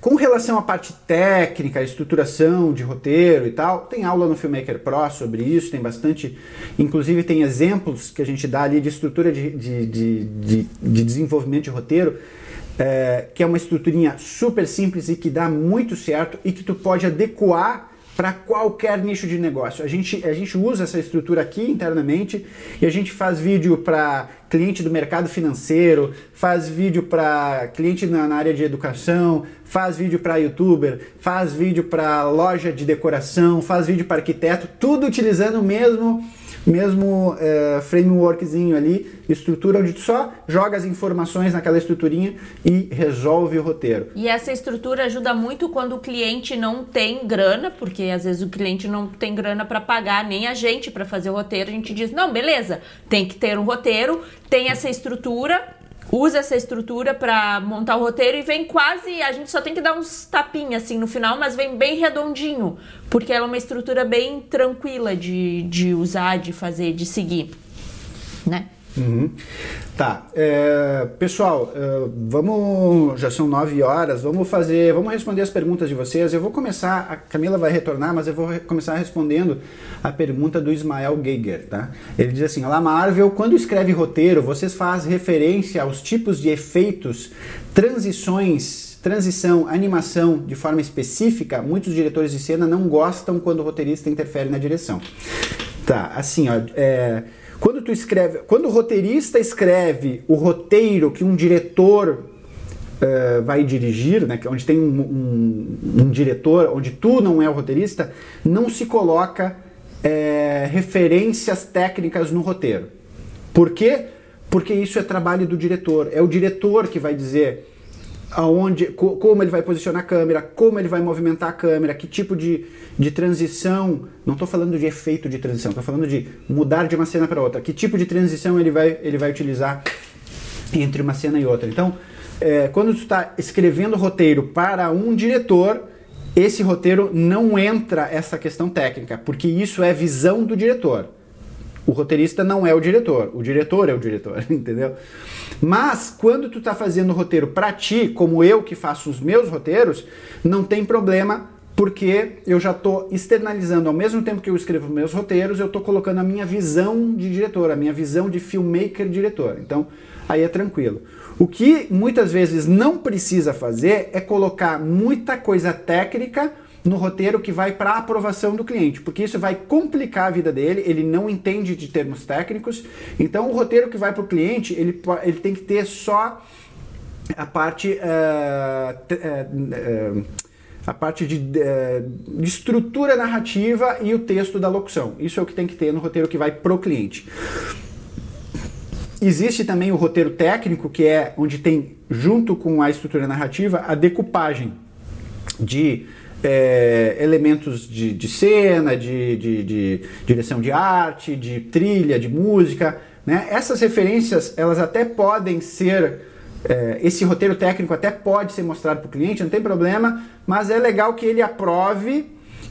Com relação à parte técnica, estruturação de roteiro e tal, tem aula no Filmmaker Pro sobre isso, tem bastante. Inclusive, tem exemplos que a gente dá ali de estrutura de, de, de, de, de desenvolvimento de roteiro, é, que é uma estruturinha super simples e que dá muito certo e que tu pode adequar para qualquer nicho de negócio. A gente, a gente usa essa estrutura aqui internamente e a gente faz vídeo para cliente do mercado financeiro, faz vídeo para cliente na, na, área de educação, faz vídeo para youtuber, faz vídeo para loja de decoração, faz vídeo para arquiteto, tudo utilizando o mesmo mesmo é, frameworkzinho ali, estrutura onde tu só joga as informações naquela estruturinha e resolve o roteiro. E essa estrutura ajuda muito quando o cliente não tem grana, porque às vezes o cliente não tem grana para pagar nem a gente para fazer o roteiro. A gente diz: não, beleza, tem que ter um roteiro, tem essa estrutura usa essa estrutura para montar o roteiro e vem quase. A gente só tem que dar uns tapinhas assim no final, mas vem bem redondinho, porque ela é uma estrutura bem tranquila de, de usar, de fazer, de seguir, né? Uhum. Tá, é, pessoal, é, vamos, já são nove horas, vamos fazer, vamos responder as perguntas de vocês. Eu vou começar, a Camila vai retornar, mas eu vou começar respondendo a pergunta do Ismael Geiger, tá? Ele diz assim: Olá Marvel, quando escreve roteiro, vocês fazem referência aos tipos de efeitos, transições, transição, animação de forma específica? Muitos diretores de cena não gostam quando o roteirista interfere na direção. Tá, assim, ó, é quando tu escreve, quando o roteirista escreve o roteiro que um diretor uh, vai dirigir, né, onde tem um, um, um, diretor, onde tu não é o roteirista, não se coloca é, referências técnicas no roteiro. Por quê? Porque isso é trabalho do diretor. É o diretor que vai dizer aonde, como ele vai posicionar a câmera, como ele vai movimentar a câmera, que tipo de, de transição. Não estou falando de efeito de transição, estou falando de mudar de uma cena para outra. Que tipo de transição ele vai, ele vai utilizar entre uma cena e outra. Então, é, quando tu está escrevendo roteiro para um diretor, esse roteiro não entra essa questão técnica, porque isso é visão do diretor. O roteirista não é o diretor, o diretor é o diretor, entendeu? Mas quando tu tá fazendo roteiro para ti, como eu que faço os meus roteiros, não tem problema, porque eu já estou externalizando ao mesmo tempo que eu escrevo meus roteiros, eu estou colocando a minha visão de diretor, a minha visão de filmmaker diretor. Então, aí é tranquilo. O que muitas vezes não precisa fazer é colocar muita coisa técnica no roteiro que vai para aprovação do cliente, porque isso vai complicar a vida dele, ele não entende de termos técnicos. Então, o roteiro que vai para o cliente, ele, ele tem que ter só a parte. Uh, a parte de, de, estrutura narrativa e o texto da locução. Isso é o que tem que ter no roteiro que vai pro cliente. Existe também o roteiro técnico, que é onde tem, junto com a estrutura narrativa, a decupagem de é, elementos de, de cena, de, de, de, direção de arte, de trilha, de música. Né? Essas referências, elas até podem ser. É, esse roteiro técnico até pode ser mostrado para o cliente, não tem problema, mas é legal que ele aprove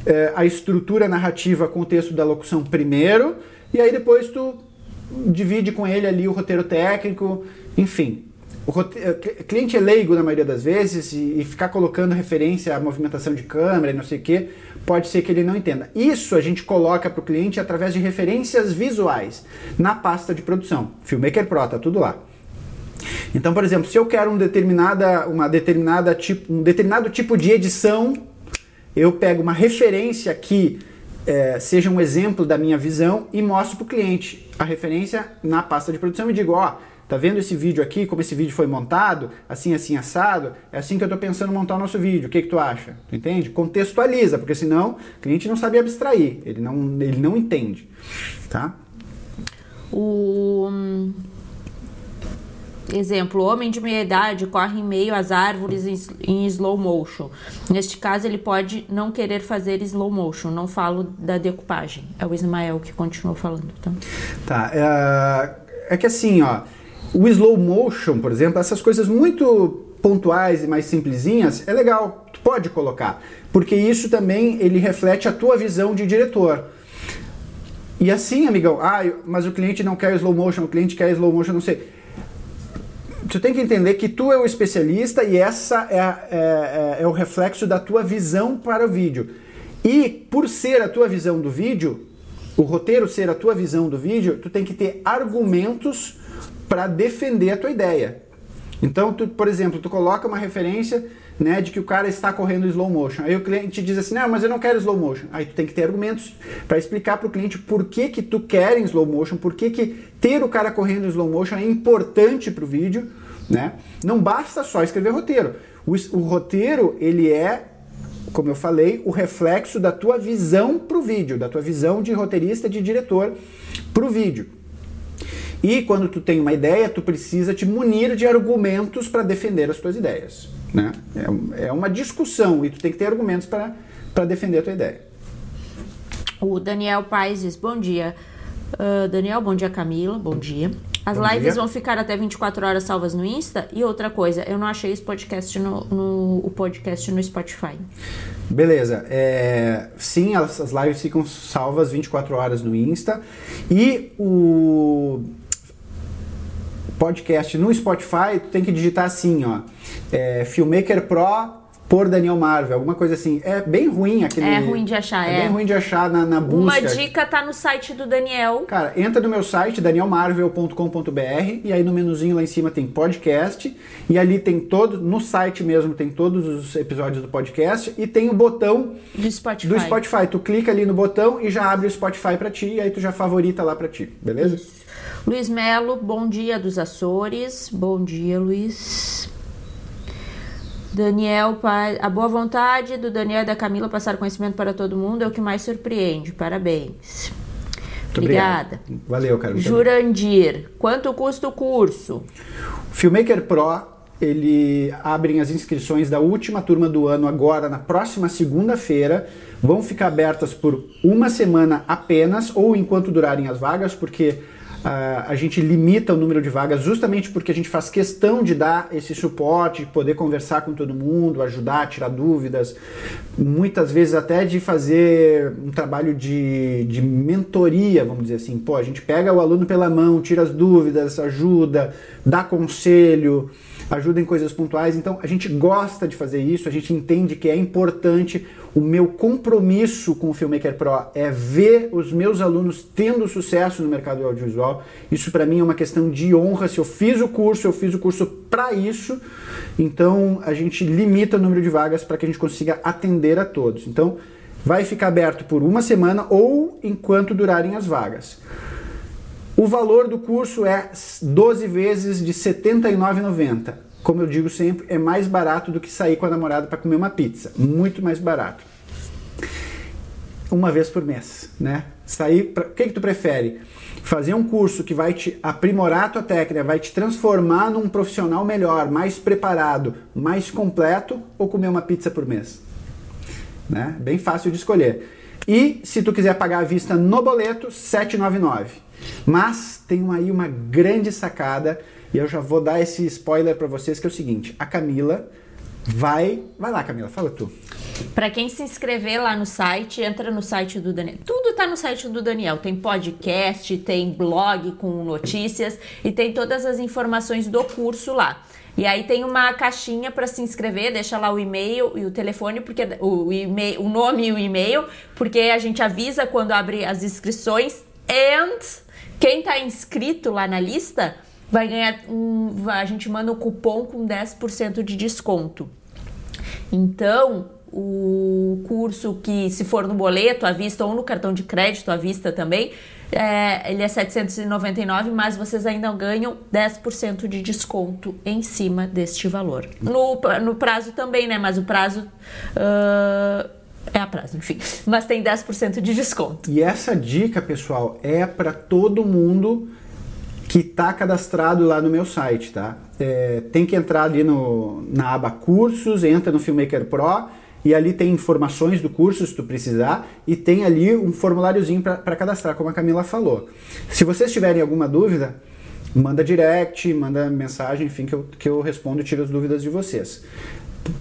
é, a estrutura narrativa com o texto da locução primeiro, e aí depois tu divide com ele ali o roteiro técnico, enfim. O eh, cliente é leigo na maioria das vezes e, e, ficar colocando referência à movimentação de câmera e não sei o que, pode ser que ele não entenda. Isso a gente coloca para o cliente através de referências visuais na pasta de produção. Filmmaker Pro, tá tudo lá. Então, por exemplo, se eu quero um determinada, uma determinada tipo, um determinado tipo de edição, eu pego uma referência que é, seja um exemplo da minha visão e mostro para o cliente a referência na pasta de produção e digo, ó, Tá vendo esse vídeo aqui, como esse vídeo foi montado, assim, assim, assado? É assim que eu tô pensando em montar o nosso vídeo. O que que tu acha? Tu entende? Contextualiza, porque senão o cliente não sabe abstrair, ele não, ele não entende, tá? O hum, exemplo, homem de meia idade corre em meio às árvores em, slow motion. Neste caso, ele pode não querer fazer slow motion. Não falo da decupagem. É o Ismael que continua falando. Então. Tá. É, é que assim, ó, o slow motion, por exemplo, essas coisas muito pontuais e mais simplesinhas, é legal, tu pode colocar, porque isso também ele reflete a tua visão de diretor. E assim, amigão, ah, mas o cliente não quer slow motion, o cliente quer slow motion, não sei. Tu tem que entender que tu é o especialista e essa é, é, é, é o reflexo da tua visão para o vídeo. E por ser a tua visão do vídeo, o roteiro ser a tua visão do vídeo, tu tem que ter argumentos para defender a tua ideia. Então, tu, por exemplo, tu coloca uma referência né, de que o cara está correndo slow motion. Aí o cliente diz assim, não, mas eu não quero slow motion. Aí tu tem que ter argumentos para explicar para o cliente por que que tu quer em slow motion, por que que ter o cara correndo em slow motion é importante para o vídeo, né? Não basta só escrever roteiro. O, o roteiro, ele é, como eu falei, o reflexo da tua visão para o vídeo, da tua visão de roteirista, de diretor para o vídeo. E quando tu tem uma ideia, tu precisa te munir de argumentos para defender as tuas ideias. Né? É, é uma discussão e tu tem que ter argumentos para defender a tua ideia. O Daniel Paes diz, bom dia. Uh, Daniel, bom dia Camila, bom dia. As bom lives dia. vão ficar até 24 horas salvas no Insta? E outra coisa, eu não achei esse podcast no, no o podcast no Spotify. Beleza. É, sim, as, as lives ficam salvas 24 horas no Insta. E o podcast no Spotify, tu tem que digitar assim, ó, é, Filmmaker Pro por Daniel Marvel, alguma coisa assim. É bem ruim aquele. É ruim de achar, é. É bem ruim de achar na, na busca. Uma dica tá no site do Daniel. Cara, entra no meu site, danielmarvel.com.br, e aí no menuzinho lá em cima tem podcast, e ali tem todo, no site mesmo tem todos os episódios do podcast, e tem o botão do Spotify. Do Spotify. Tu clica ali no botão e já abre o Spotify para ti, e aí tu já favorita lá para ti, beleza? Isso. Luiz Melo, bom dia dos Açores. Bom dia, Luiz. Daniel, a boa vontade do Daniel e da Camila passar conhecimento para todo mundo é o que mais surpreende. Parabéns. Muito Obrigada. Obrigado. Valeu, cara. Jurandir, quanto custa o curso? Filmmaker Pro, ele abre as inscrições da última turma do ano agora na próxima segunda-feira. Vão ficar abertas por uma semana apenas ou enquanto durarem as vagas, porque a, gente limita o número de vagas justamente porque a gente faz questão de dar esse suporte, poder conversar com todo mundo, ajudar, tirar dúvidas, muitas vezes até de fazer um trabalho de, de mentoria, vamos dizer assim. Pô, a gente pega o aluno pela mão, tira as dúvidas, ajuda, dá conselho ajuda em coisas pontuais. Então a gente gosta de fazer isso, a gente entende que é importante. O meu compromisso com o Filmmaker Pro é ver os meus alunos tendo sucesso no mercado audiovisual. Isso para mim é uma questão de honra. Se eu fiz o curso, eu fiz o curso para isso. Então a gente limita o número de vagas para que a gente consiga atender a todos. Então vai ficar aberto por uma semana ou enquanto durarem as vagas. O valor do curso é 12 vezes de R$ 79,90. Como eu digo sempre, é mais barato do que sair com a namorada para comer uma pizza. Muito mais barato. Uma vez por mês, né? Sair, pra... o que, que tu prefere? Fazer um curso que vai te aprimorar a tua técnica, vai te transformar num profissional melhor, mais preparado, mais completo, ou comer uma pizza por mês? Né? Bem fácil de escolher. E se tu quiser pagar à vista no boleto, 799. Mas tem aí uma grande sacada e eu já vou dar esse spoiler para vocês que é o seguinte: a Camila vai, vai lá, Camila, fala tu. Para quem se inscrever lá no site, entra no site do Daniel. Tudo tá no site do Daniel. Tem podcast, tem blog com notícias e tem todas as informações do curso lá. E aí tem uma caixinha para se inscrever, deixa lá o e-mail e o telefone, porque o, e-mail, o nome e o e-mail, porque a gente avisa quando abre as inscrições. And quem está inscrito lá na lista vai ganhar um, a gente manda um cupom com 10% de desconto. Então, o curso que se for no boleto à vista ou no cartão de crédito à vista também, é, ele é 799, mas vocês ainda ganham 10% de desconto em cima deste valor. No, no prazo também, né? Mas o prazo uh, É a prazo, enfim. Mas tem 10% de desconto. E essa dica, pessoal, é para todo mundo que está cadastrado lá no meu site, tá? É, tem que entrar ali no, na aba cursos, entra no Filmmaker Pro e ali tem informações do curso se tu precisar e tem ali um formuláriozinho para cadastrar, como a Camila falou. Se vocês tiverem alguma dúvida, manda direct, manda mensagem, enfim, que eu, que eu respondo e tiro as dúvidas de vocês.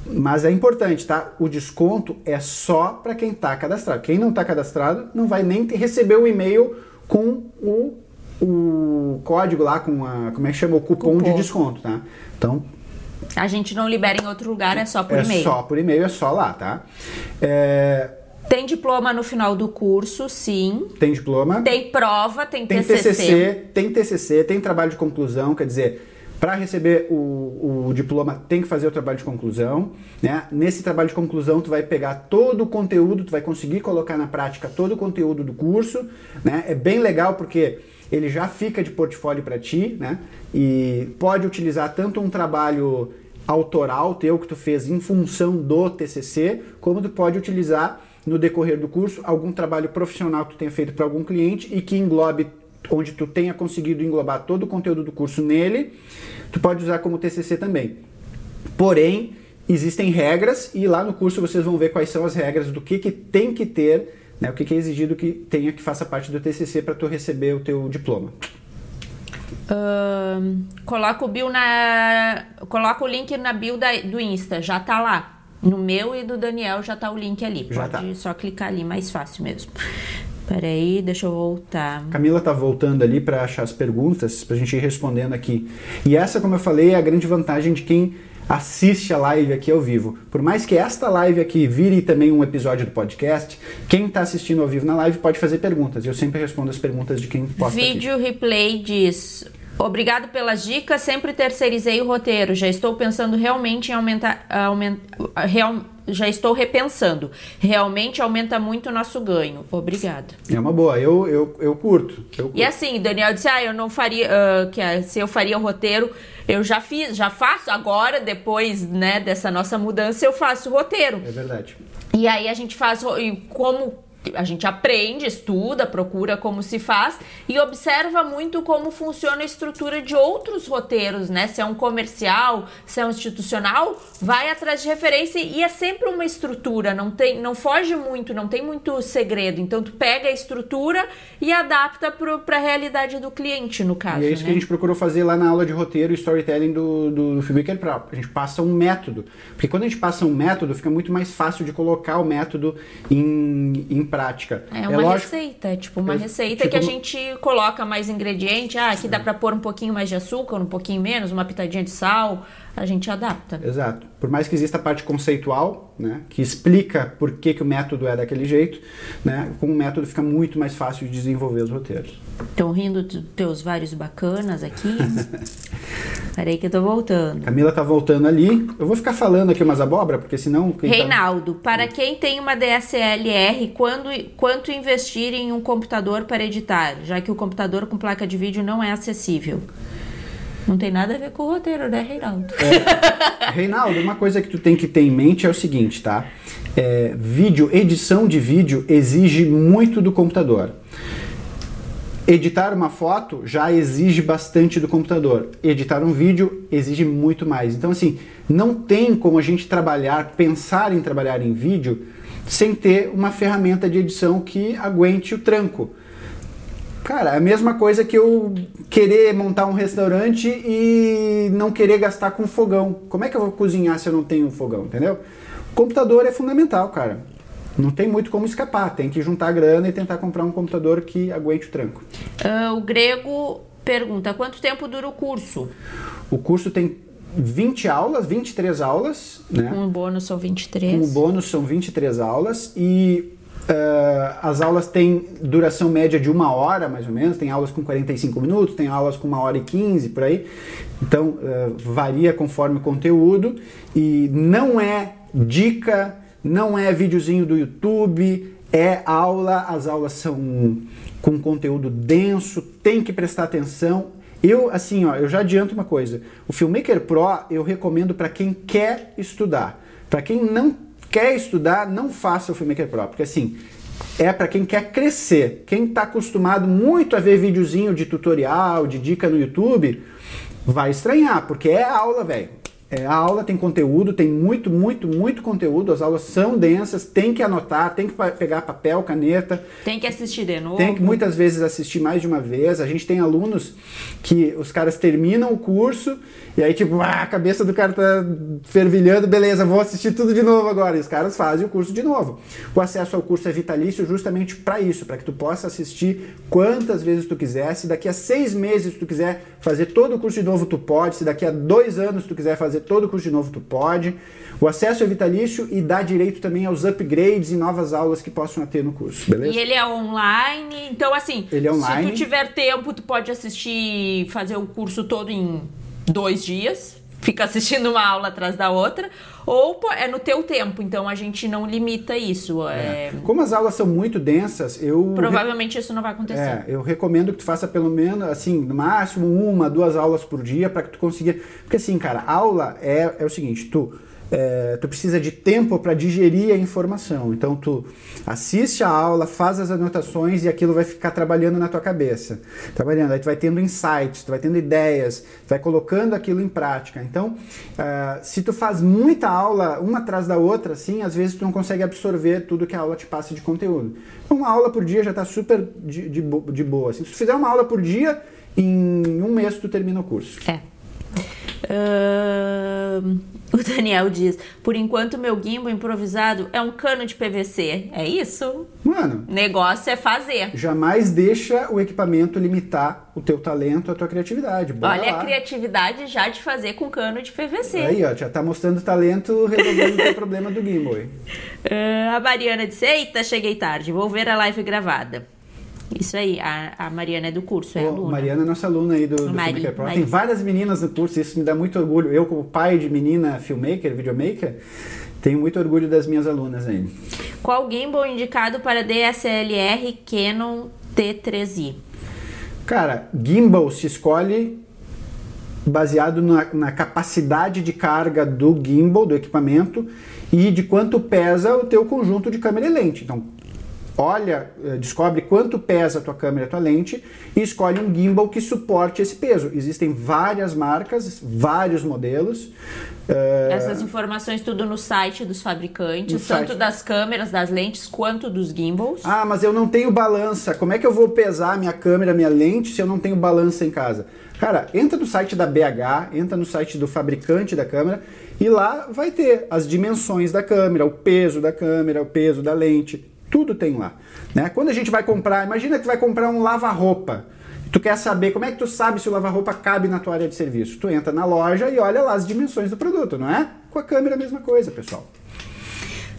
Mas é importante, tá? O desconto é só para quem está cadastrado. Quem não está cadastrado não vai nem receber o e-mail com o, o código lá, com a. Como é que chama? O cupom, cupom. de desconto, tá? Então. A gente não libera em outro lugar, é só por é e-mail. É só por e-mail, é só lá, tá? É, tem diploma no final do curso, sim. Tem diploma. Tem prova, tem, tem TCC. TCC. Tem TCC, tem trabalho de conclusão, quer dizer, para receber o, o, diploma tem que fazer o trabalho de conclusão, né? Nesse trabalho de conclusão tu vai pegar todo o conteúdo, tu vai conseguir colocar na prática todo o conteúdo do curso, né? É bem legal porque ele já fica de portfólio para ti, né? E pode utilizar tanto um trabalho autoral teu que tu fez em função do TCC, como tu pode utilizar no decorrer do curso algum trabalho profissional que tu tenha feito para algum cliente e que englobe onde tu tenha conseguido englobar todo o conteúdo do curso nele, tu pode usar como TCC também. Porém, existem regras e lá no curso vocês vão ver quais são as regras do que, que tem que ter, né, o que, que é exigido que tenha que faça parte do TCC para tu receber o teu diploma. Uh, coloca o bio na coloca o link na bio da, do Insta já tá lá no meu e do Daniel já tá o link ali já pode tá. só clicar ali mais fácil mesmo Peraí, deixa eu voltar. Camila tá voltando ali para achar as perguntas, pra gente ir respondendo aqui. E essa, como eu falei, é a grande vantagem de quem assiste a live aqui ao vivo. Por mais que esta live aqui vire também um episódio do podcast, quem está assistindo ao vivo na live pode fazer perguntas. Eu sempre respondo as perguntas de quem posta Vídeo aqui. replay diz: Obrigado pelas dicas, sempre terceirizei o roteiro. Já estou pensando realmente em aumentar, aumentar real, já estou repensando. Realmente aumenta muito o nosso ganho. Obrigado. É uma boa, eu, eu, eu, curto, eu curto. E assim, Daniel disse: ah, eu não faria, uh, que uh, se eu faria o roteiro, eu já fiz, já faço agora, depois né, dessa nossa mudança, eu faço o roteiro. É verdade. E aí a gente faz, como a gente aprende, estuda, procura como se faz e observa muito como funciona a estrutura de outros roteiros, né? Se é um comercial, se é um institucional, vai atrás de referência e é sempre uma estrutura, não tem, não foge muito, não tem muito segredo. Então tu pega a estrutura e adapta para a realidade do cliente, no caso. E é isso né? que a gente procurou fazer lá na aula de roteiro e storytelling do, do, do Filmmaker Pro. A gente passa um método, porque quando a gente passa um método, fica muito mais fácil de colocar o método em, em prática. É, é uma lógico, receita, é tipo uma é, receita tipo, que a gente coloca mais ingrediente. Ah, aqui dá para pôr um pouquinho mais de açúcar, um pouquinho menos, uma pitadinha de sal a gente adapta. Exato. Por mais que exista a parte conceitual, né, que explica por que, que o método é daquele jeito, né, com o método fica muito mais fácil de desenvolver os roteiros. Estão rindo dos teus vários bacanas aqui? Peraí que eu tô voltando. Camila tá voltando ali. Eu vou ficar falando aqui umas abobras, porque senão... Tá- Reinaldo, tá... para quem tem uma DSLR, quando, quanto investir em um computador para editar, já que o computador com placa de vídeo não é acessível? Não tem nada a ver com o roteiro, né, Reinaldo? É, Reinaldo, uma coisa que tu tem que ter em mente é o seguinte, tá? É, vídeo, edição de vídeo exige muito do computador. Editar uma foto já exige bastante do computador. Editar um vídeo exige muito mais. Então, assim, não tem como a gente trabalhar, pensar em trabalhar em vídeo sem ter uma ferramenta de edição que aguente o tranco. Cara, é a mesma coisa que eu querer montar um restaurante e não querer gastar com fogão. Como é que eu vou cozinhar se eu não tenho um fogão, entendeu? O computador é fundamental, cara. Não tem muito como escapar, tem que juntar grana e tentar comprar um computador que aguente o tranco. Uh, o Grego pergunta: quanto tempo dura o curso? O curso tem 20 aulas, 23 aulas, né? O bônus são 23. Com o bônus são 23 aulas e Uh, as aulas têm duração média de uma hora, mais ou menos. Tem aulas com 45 minutos, tem aulas com uma hora e 15 por aí. Então, uh, varia conforme o conteúdo. E não é dica, não é videozinho do YouTube, é aula. As aulas são com conteúdo denso, tem que prestar atenção. Eu, assim, ó, eu já adianto uma coisa. O Filmmaker Pro eu recomendo para quem quer estudar. Para quem não quer estudar, não faça o Filmmaker Pro, porque assim, é para quem quer crescer. Quem está acostumado muito a ver videozinho de tutorial, de dica no YouTube, vai estranhar, porque é aula, velho. É, a aula tem conteúdo, tem muito, muito, muito conteúdo. As aulas são densas, tem que anotar, tem que pegar papel, caneta. Tem que assistir de novo. Tem que muitas vezes assistir mais de uma vez. A gente tem alunos que os caras terminam o curso e aí, tipo, ah, a cabeça do cara tá fervilhando, beleza, vou assistir tudo de novo agora. E os caras fazem o curso de novo. O acesso ao curso é vitalício justamente para isso, para que tu possa assistir quantas vezes tu quiser. Se daqui a seis meses tu quiser fazer todo o curso de novo, tu pode. Se daqui a dois anos tu quiser fazer todo o curso de novo, tu pode. O acesso é vitalício e dá direito também aos upgrades e novas aulas que possam ter no curso, beleza? E ele é online, então assim, ele é online. se tu tiver tempo, tu pode assistir, fazer o curso todo em dois dias, fica assistindo uma aula atrás da outra, ou é no teu tempo, então a gente não limita isso. É... É. Como as aulas são muito densas, eu. Provavelmente isso não vai acontecer. É, eu recomendo que tu faça pelo menos, assim, no máximo uma, duas aulas por dia para que tu consiga. Porque assim, cara, aula é, é o seguinte, tu é, tu precisa de tempo para digerir a informação. Então tu assiste a aula, faz as anotações e aquilo vai ficar trabalhando na tua cabeça. Trabalhando, aí tu vai tendo insights, tu vai tendo ideias, tu vai colocando aquilo em prática. Então, uh, se tu faz muita aula, uma atrás da outra, assim, às vezes tu não consegue absorver tudo que a aula te passa de conteúdo. Uma aula por dia já está super de, de, de boa. Assim, se tu fizer uma aula por dia, em um mês tu termina o curso. É. Uh, o Daniel diz: Por enquanto, meu gimbal improvisado é um cano de PVC. É isso? Mano. Negócio é fazer. Jamais deixa o equipamento limitar o teu talento, a tua criatividade. Bora Olha lá. a criatividade já de fazer com cano de PVC. Aí, ó, já tá mostrando talento resolvendo o problema do gimbal. Uh, a Mariana disse: Eita, cheguei tarde, vou ver a live gravada. Isso aí, a, a Mariana é do curso, é Ô, aluna. Mariana é nossa aluna aí do, do Mari, Filmmaker Pro. Mari. Tem várias meninas no curso, isso me dá muito orgulho. Eu, como pai de menina filmmaker, videomaker, tenho muito orgulho das minhas alunas aí. Qual gimbal indicado para DSLR Canon T3i? Cara, gimbal se escolhe baseado na, na, capacidade de carga do gimbal, do equipamento, e de quanto pesa o teu conjunto de câmera e lente. Então, olha, eh, descobre quanto pesa a tua câmera a tua lente e escolhe um gimbal que suporte esse peso. Existem várias marcas, vários modelos. Eh, Essas informações tudo no site dos fabricantes, tanto site. das câmeras, das lentes, quanto dos gimbals. Ah, mas eu não tenho balança. Como é que eu vou pesar minha câmera, minha lente, se eu não tenho balança em casa? Cara, entra no site da BH, entra no site do fabricante da câmera e lá vai ter as dimensões da câmera, o peso da câmera, o peso da lente, tudo tem lá. Né? Quando a gente vai comprar, imagina que tu vai comprar um lava-roupa. Tu quer saber como é que tu sabe se o lava-roupa cabe na tua área de serviço? Tu entra na loja e olha lá as dimensões do produto, não é? Com a câmera a mesma coisa, pessoal.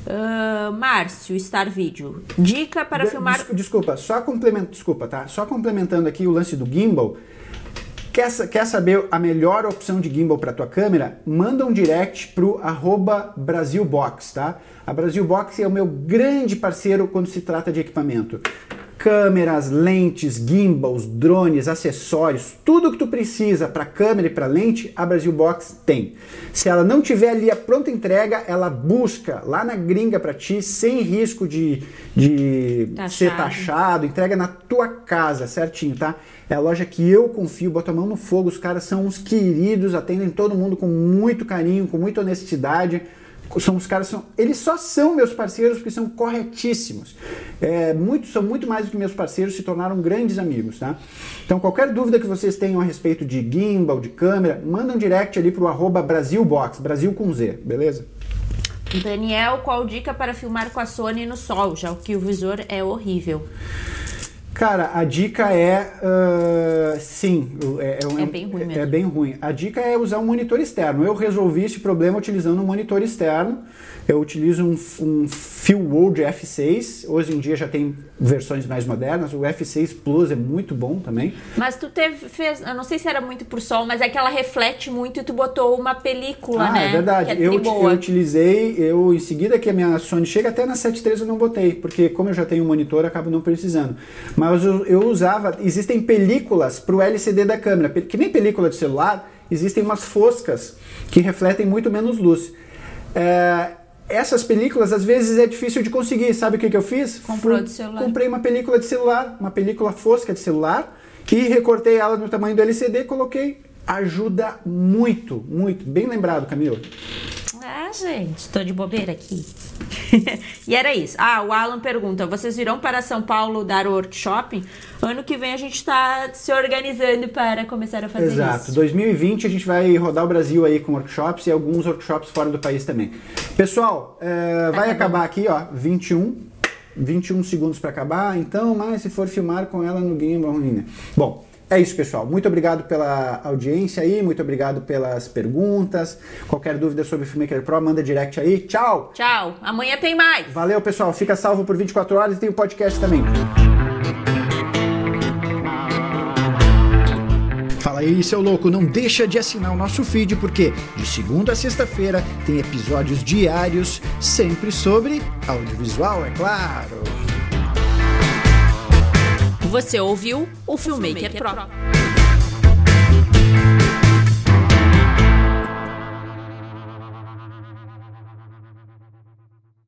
Uh, Márcio, Star Video. Dica para de, filmar. Desculpa, só complementando, desculpa, tá? Só complementando aqui o lance do gimbal. Quer, quer saber a melhor opção de gimbal para tua câmera? Manda um direct pro Brasilbox, tá? A Brasilbox é o meu grande parceiro quando se trata de equipamento. Câmeras, lentes, gimbals, drones, acessórios, tudo que tu precisa para câmera e para lente, a Brasilbox tem. Se ela não tiver ali a pronta entrega, ela busca lá na gringa para ti, sem risco de, de ser taxado, entrega na tua casa, certinho, tá? É a loja que eu confio, boto a mão no fogo, os caras são uns queridos, atendem todo mundo com muito carinho, com muita honestidade. São os caras são, eles só são meus parceiros porque são corretíssimos. É, muito, são muito mais do que meus parceiros, se tornaram grandes amigos, tá? Então qualquer dúvida que vocês tenham a respeito de gimbal, de câmera, manda um direct ali pro arroba Brasilbox, Brasil com Z, beleza? Daniel, qual dica para filmar com a Sony no sol, já que o visor é horrível? Cara, a dica é. Uh, sim. É, é, é, bem ruim mesmo. É bem ruim. A dica é usar um monitor externo. Eu resolvi esse problema utilizando um monitor externo. Eu utilizo um, um World F6. Hoje em dia já tem versões mais modernas. O F6 Plus é muito bom também. Mas tu teve, fez, eu não sei se era muito por sol, mas é que ela reflete muito e tu botou uma película, ah, né? é verdade. É eu, eu utilizei, eu em seguida que a minha Sony chega até na 7.3 eu não botei, porque como eu já tenho um monitor, acabo não precisando. Mas eu, eu usava, existem películas para o LCD da câmera, que nem película de celular, existem umas foscas que refletem muito menos luz. É, essas películas às vezes é difícil de conseguir. Sabe o que, que eu fiz? Comprou de celular. Comprei uma película de celular, uma película fosca de celular, e recortei ela no tamanho do LCD, coloquei. Ajuda muito, muito. Bem lembrado, Camila. Ah, gente, tô de bobeira aqui. e era isso. Ah, o Alan pergunta: vocês virão para São Paulo dar o workshop? Ano que vem a gente tá se organizando para começar a fazer Exato. isso. 2020 a gente vai rodar o Brasil aí com workshops e alguns workshops fora do país também. Pessoal, é, vai Acabou. acabar aqui, ó, 21. 21 segundos para acabar, então, mas se for filmar com ela no Game Boy. Bom, é isso, pessoal. Muito obrigado pela audiência aí, muito obrigado pelas perguntas. Qualquer dúvida sobre o Filmmaker Pro, manda direct aí. Tchau! Tchau. Amanhã tem mais. Valeu, pessoal. Fica salvo por 24 horas e tem o podcast também. Fala aí, seu louco, não deixa de assinar o nosso feed porque de segunda a sexta-feira tem episódios diários, sempre sobre audiovisual, é claro. Você ouviu o Filmmaker Pro.